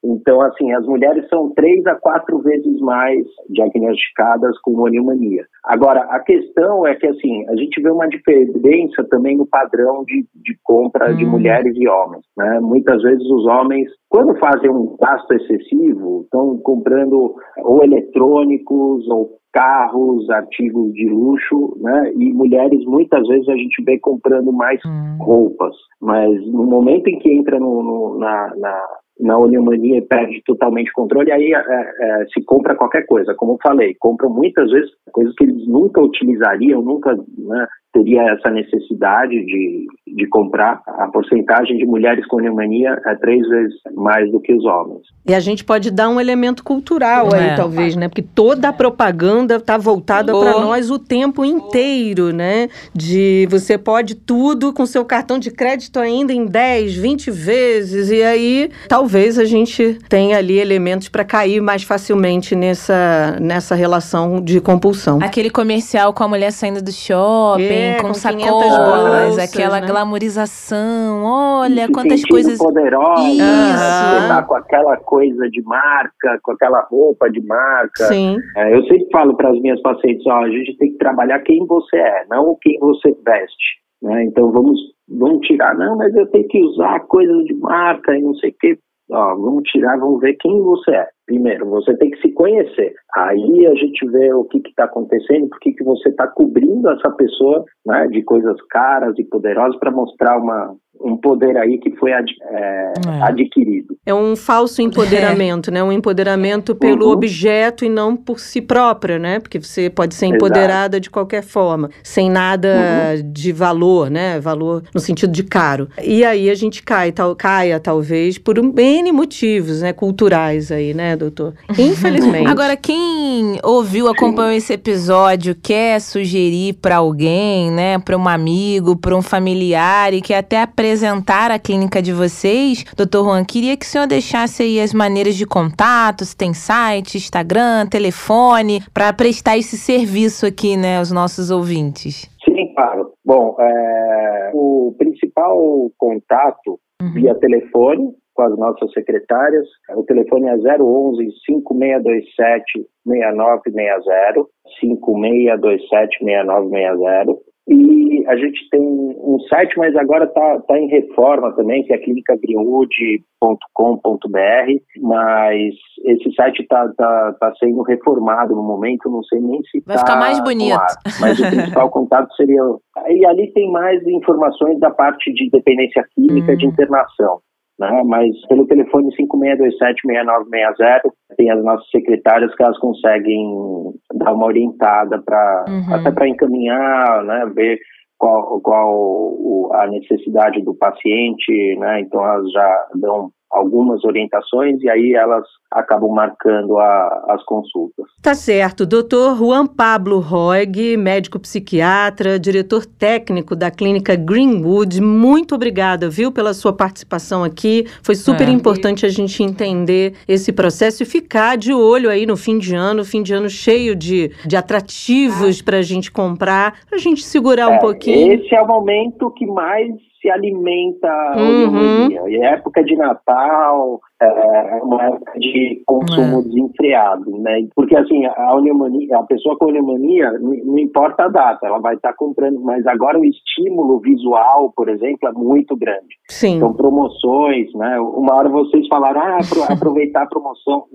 Então, assim, as mulheres são três a quatro vezes mais diagnosticadas com monimania. Agora, a questão é que, assim, a gente vê uma diferença também no padrão de, de compra de hum. mulheres e homens. Né? Muitas vezes os homens, quando fazem um gasto excessivo, estão comprando ou eletrônicos ou carros, artigos de luxo, né? E mulheres muitas vezes a gente vê comprando mais hum. roupas, mas no momento em que entra no, no na, na na oleomania perde totalmente controle, aí é, é, se compra qualquer coisa. Como eu falei, compram muitas vezes coisas que eles nunca utilizariam, nunca né, teria essa necessidade de, de comprar. A porcentagem de mulheres com pneumonia é três vezes mais do que os homens. E a gente pode dar um elemento cultural é. aí, talvez, né? Porque toda a propaganda está voltada para nós o tempo inteiro, né? De você pode tudo com seu cartão de crédito ainda em 10, 20 vezes. E aí, talvez a gente tenha ali elementos para cair mais facilmente nessa, nessa relação de compulsão. Aquele comercial com a mulher saindo do shopping. É, com, com sacolas, aquela né? Glamorização. Olha quantas coisas. poderosa. Isso. Tá com aquela coisa de marca, com aquela roupa de marca. Sim. É, eu sempre falo para as minhas pacientes: ó, a gente tem que trabalhar quem você é, não quem você veste. Né? Então vamos, vamos tirar, não, mas eu tenho que usar coisas de marca e não sei o quê. Ó, vamos tirar, vamos ver quem você é. Primeiro, você tem que se conhecer. Aí a gente vê o que está acontecendo, por que você está cobrindo essa pessoa né, de coisas caras e poderosas para mostrar uma, um poder aí que foi ad, é, é. adquirido. É um falso empoderamento, *laughs* é. né? Um empoderamento pelo uhum. objeto e não por si própria, né? Porque você pode ser empoderada Exato. de qualquer forma, sem nada uhum. de valor, né? Valor no sentido de caro. E aí a gente cai, tal, caia talvez por um N motivos, né? Culturais aí, né? doutor. *laughs* Infelizmente. Agora, quem ouviu, acompanhou esse episódio, quer sugerir para alguém, né, para um amigo, para um familiar e quer até apresentar a clínica de vocês, doutor Juan, queria que o senhor deixasse aí as maneiras de contato, se tem site, Instagram, telefone, para prestar esse serviço aqui, né, aos nossos ouvintes. Sim, claro. Bom, é, o principal contato uhum. via telefone com as nossas secretárias. O telefone é 011 5627 6960, 5627 6960. E a gente tem um site, mas agora está tá em reforma também, que é clinicagreenwood.com.br, mas esse site está tá, tá sendo reformado no momento, não sei nem se Vai tá ficar mais bonito. mas o principal *laughs* contato seria... E ali tem mais informações da parte de dependência química hum. de internação né? Mas pelo telefone 56276960 tem as nossas secretárias que elas conseguem dar uma orientada para uhum. até para encaminhar, né? Ver qual, qual a necessidade do paciente, né? Então elas já dão algumas orientações e aí elas acabam marcando a, as consultas. Tá certo. Doutor Juan Pablo Roig, médico psiquiatra, diretor técnico da clínica Greenwood, muito obrigada, viu, pela sua participação aqui. Foi super é. importante a gente entender esse processo e ficar de olho aí no fim de ano, fim de ano cheio de, de atrativos para a gente comprar, para a gente segurar é, um pouquinho. Esse é o momento que mais se alimenta uhum. E é época de Natal, é uma época de consumo é. desenfreado, né? Porque assim, a pneumonia, a pessoa com pneumonia, não importa a data, ela vai estar tá comprando, mas agora o estímulo visual, por exemplo, é muito grande. Sim. Então, promoções, né? Uma hora vocês falaram, ah, *laughs* aproveitar a promoção.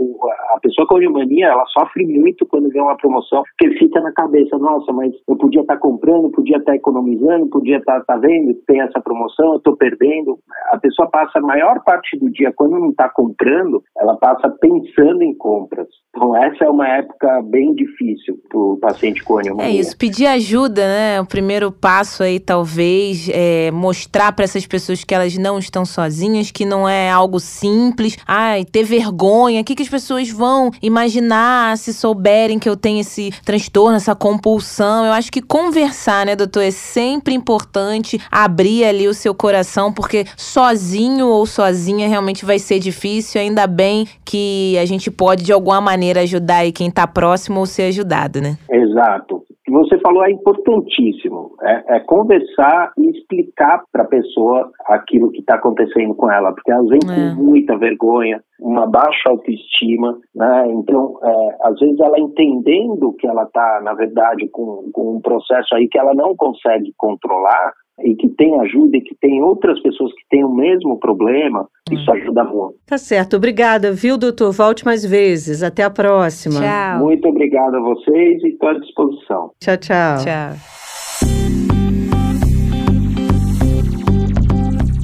A pessoa com pneumonia, ela sofre muito quando vê uma promoção, porque fica na cabeça, nossa, mas eu podia estar tá comprando, podia estar tá economizando, podia estar, tá, tá vendo, tem essa promoção, eu estou perdendo. A pessoa passa a maior parte do dia, quando não está comprando, ela passa pensando em compras. Então, essa é uma época bem difícil para o paciente com pneumonia. É isso, pedir ajuda, né? O primeiro passo aí, talvez, é mostrar para essas pessoas que elas não estão sozinhas, que não é algo simples. Ai, ter vergonha. O que, que as pessoas vão imaginar se souberem que eu tenho esse transtorno, essa compulsão? Eu acho que conversar, né, doutor, é sempre importante abrir ali o seu coração, porque sozinho ou sozinha realmente vai ser difícil difícil, ainda bem que a gente pode de alguma maneira ajudar aí quem está próximo ou ser ajudado, né? Exato. O que você falou é importantíssimo, é, é conversar e explicar para a pessoa aquilo que está acontecendo com ela, porque elas vêm é. com muita vergonha, uma baixa autoestima, né? Então, é, às vezes ela entendendo que ela está, na verdade, com, com um processo aí que ela não consegue controlar, e que tem ajuda e que tem outras pessoas que têm o mesmo problema, isso hum. ajuda muito. Tá certo. Obrigada, viu, doutor? Volte mais vezes. Até a próxima. Tchau. Muito obrigado a vocês e estou à disposição. Tchau, tchau. Tchau.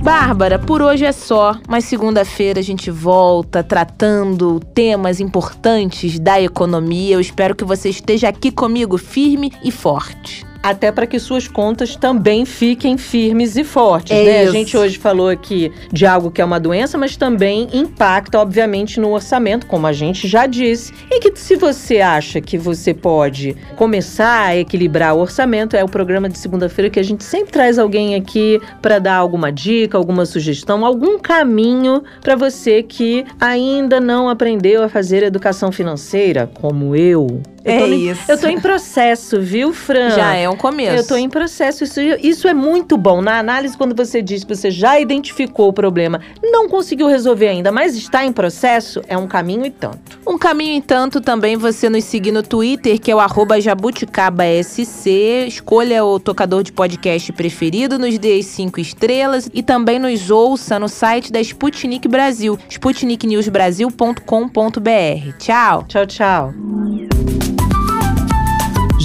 Bárbara, por hoje é só, mas segunda-feira a gente volta tratando temas importantes da economia. Eu espero que você esteja aqui comigo firme e forte até para que suas contas também fiquem firmes e fortes, é né? Isso. A gente hoje falou aqui de algo que é uma doença, mas também impacta, obviamente, no orçamento, como a gente já disse. E que se você acha que você pode começar a equilibrar o orçamento, é o programa de segunda-feira que a gente sempre traz alguém aqui para dar alguma dica, alguma sugestão, algum caminho para você que ainda não aprendeu a fazer educação financeira, como eu. Eu é isso. Eu tô em processo, viu, Fran? Já é um começo. Eu tô em processo. Isso, isso é muito bom. Na análise, quando você diz que você já identificou o problema, não conseguiu resolver ainda, mas está em processo, é um caminho e tanto. Um caminho e tanto também você nos seguir no Twitter, que é o jabuticabaSC. Escolha o tocador de podcast preferido, nos dê cinco estrelas e também nos ouça no site da Sputnik Brasil, sputniknewsbrasil.com.br. Tchau. Tchau, tchau.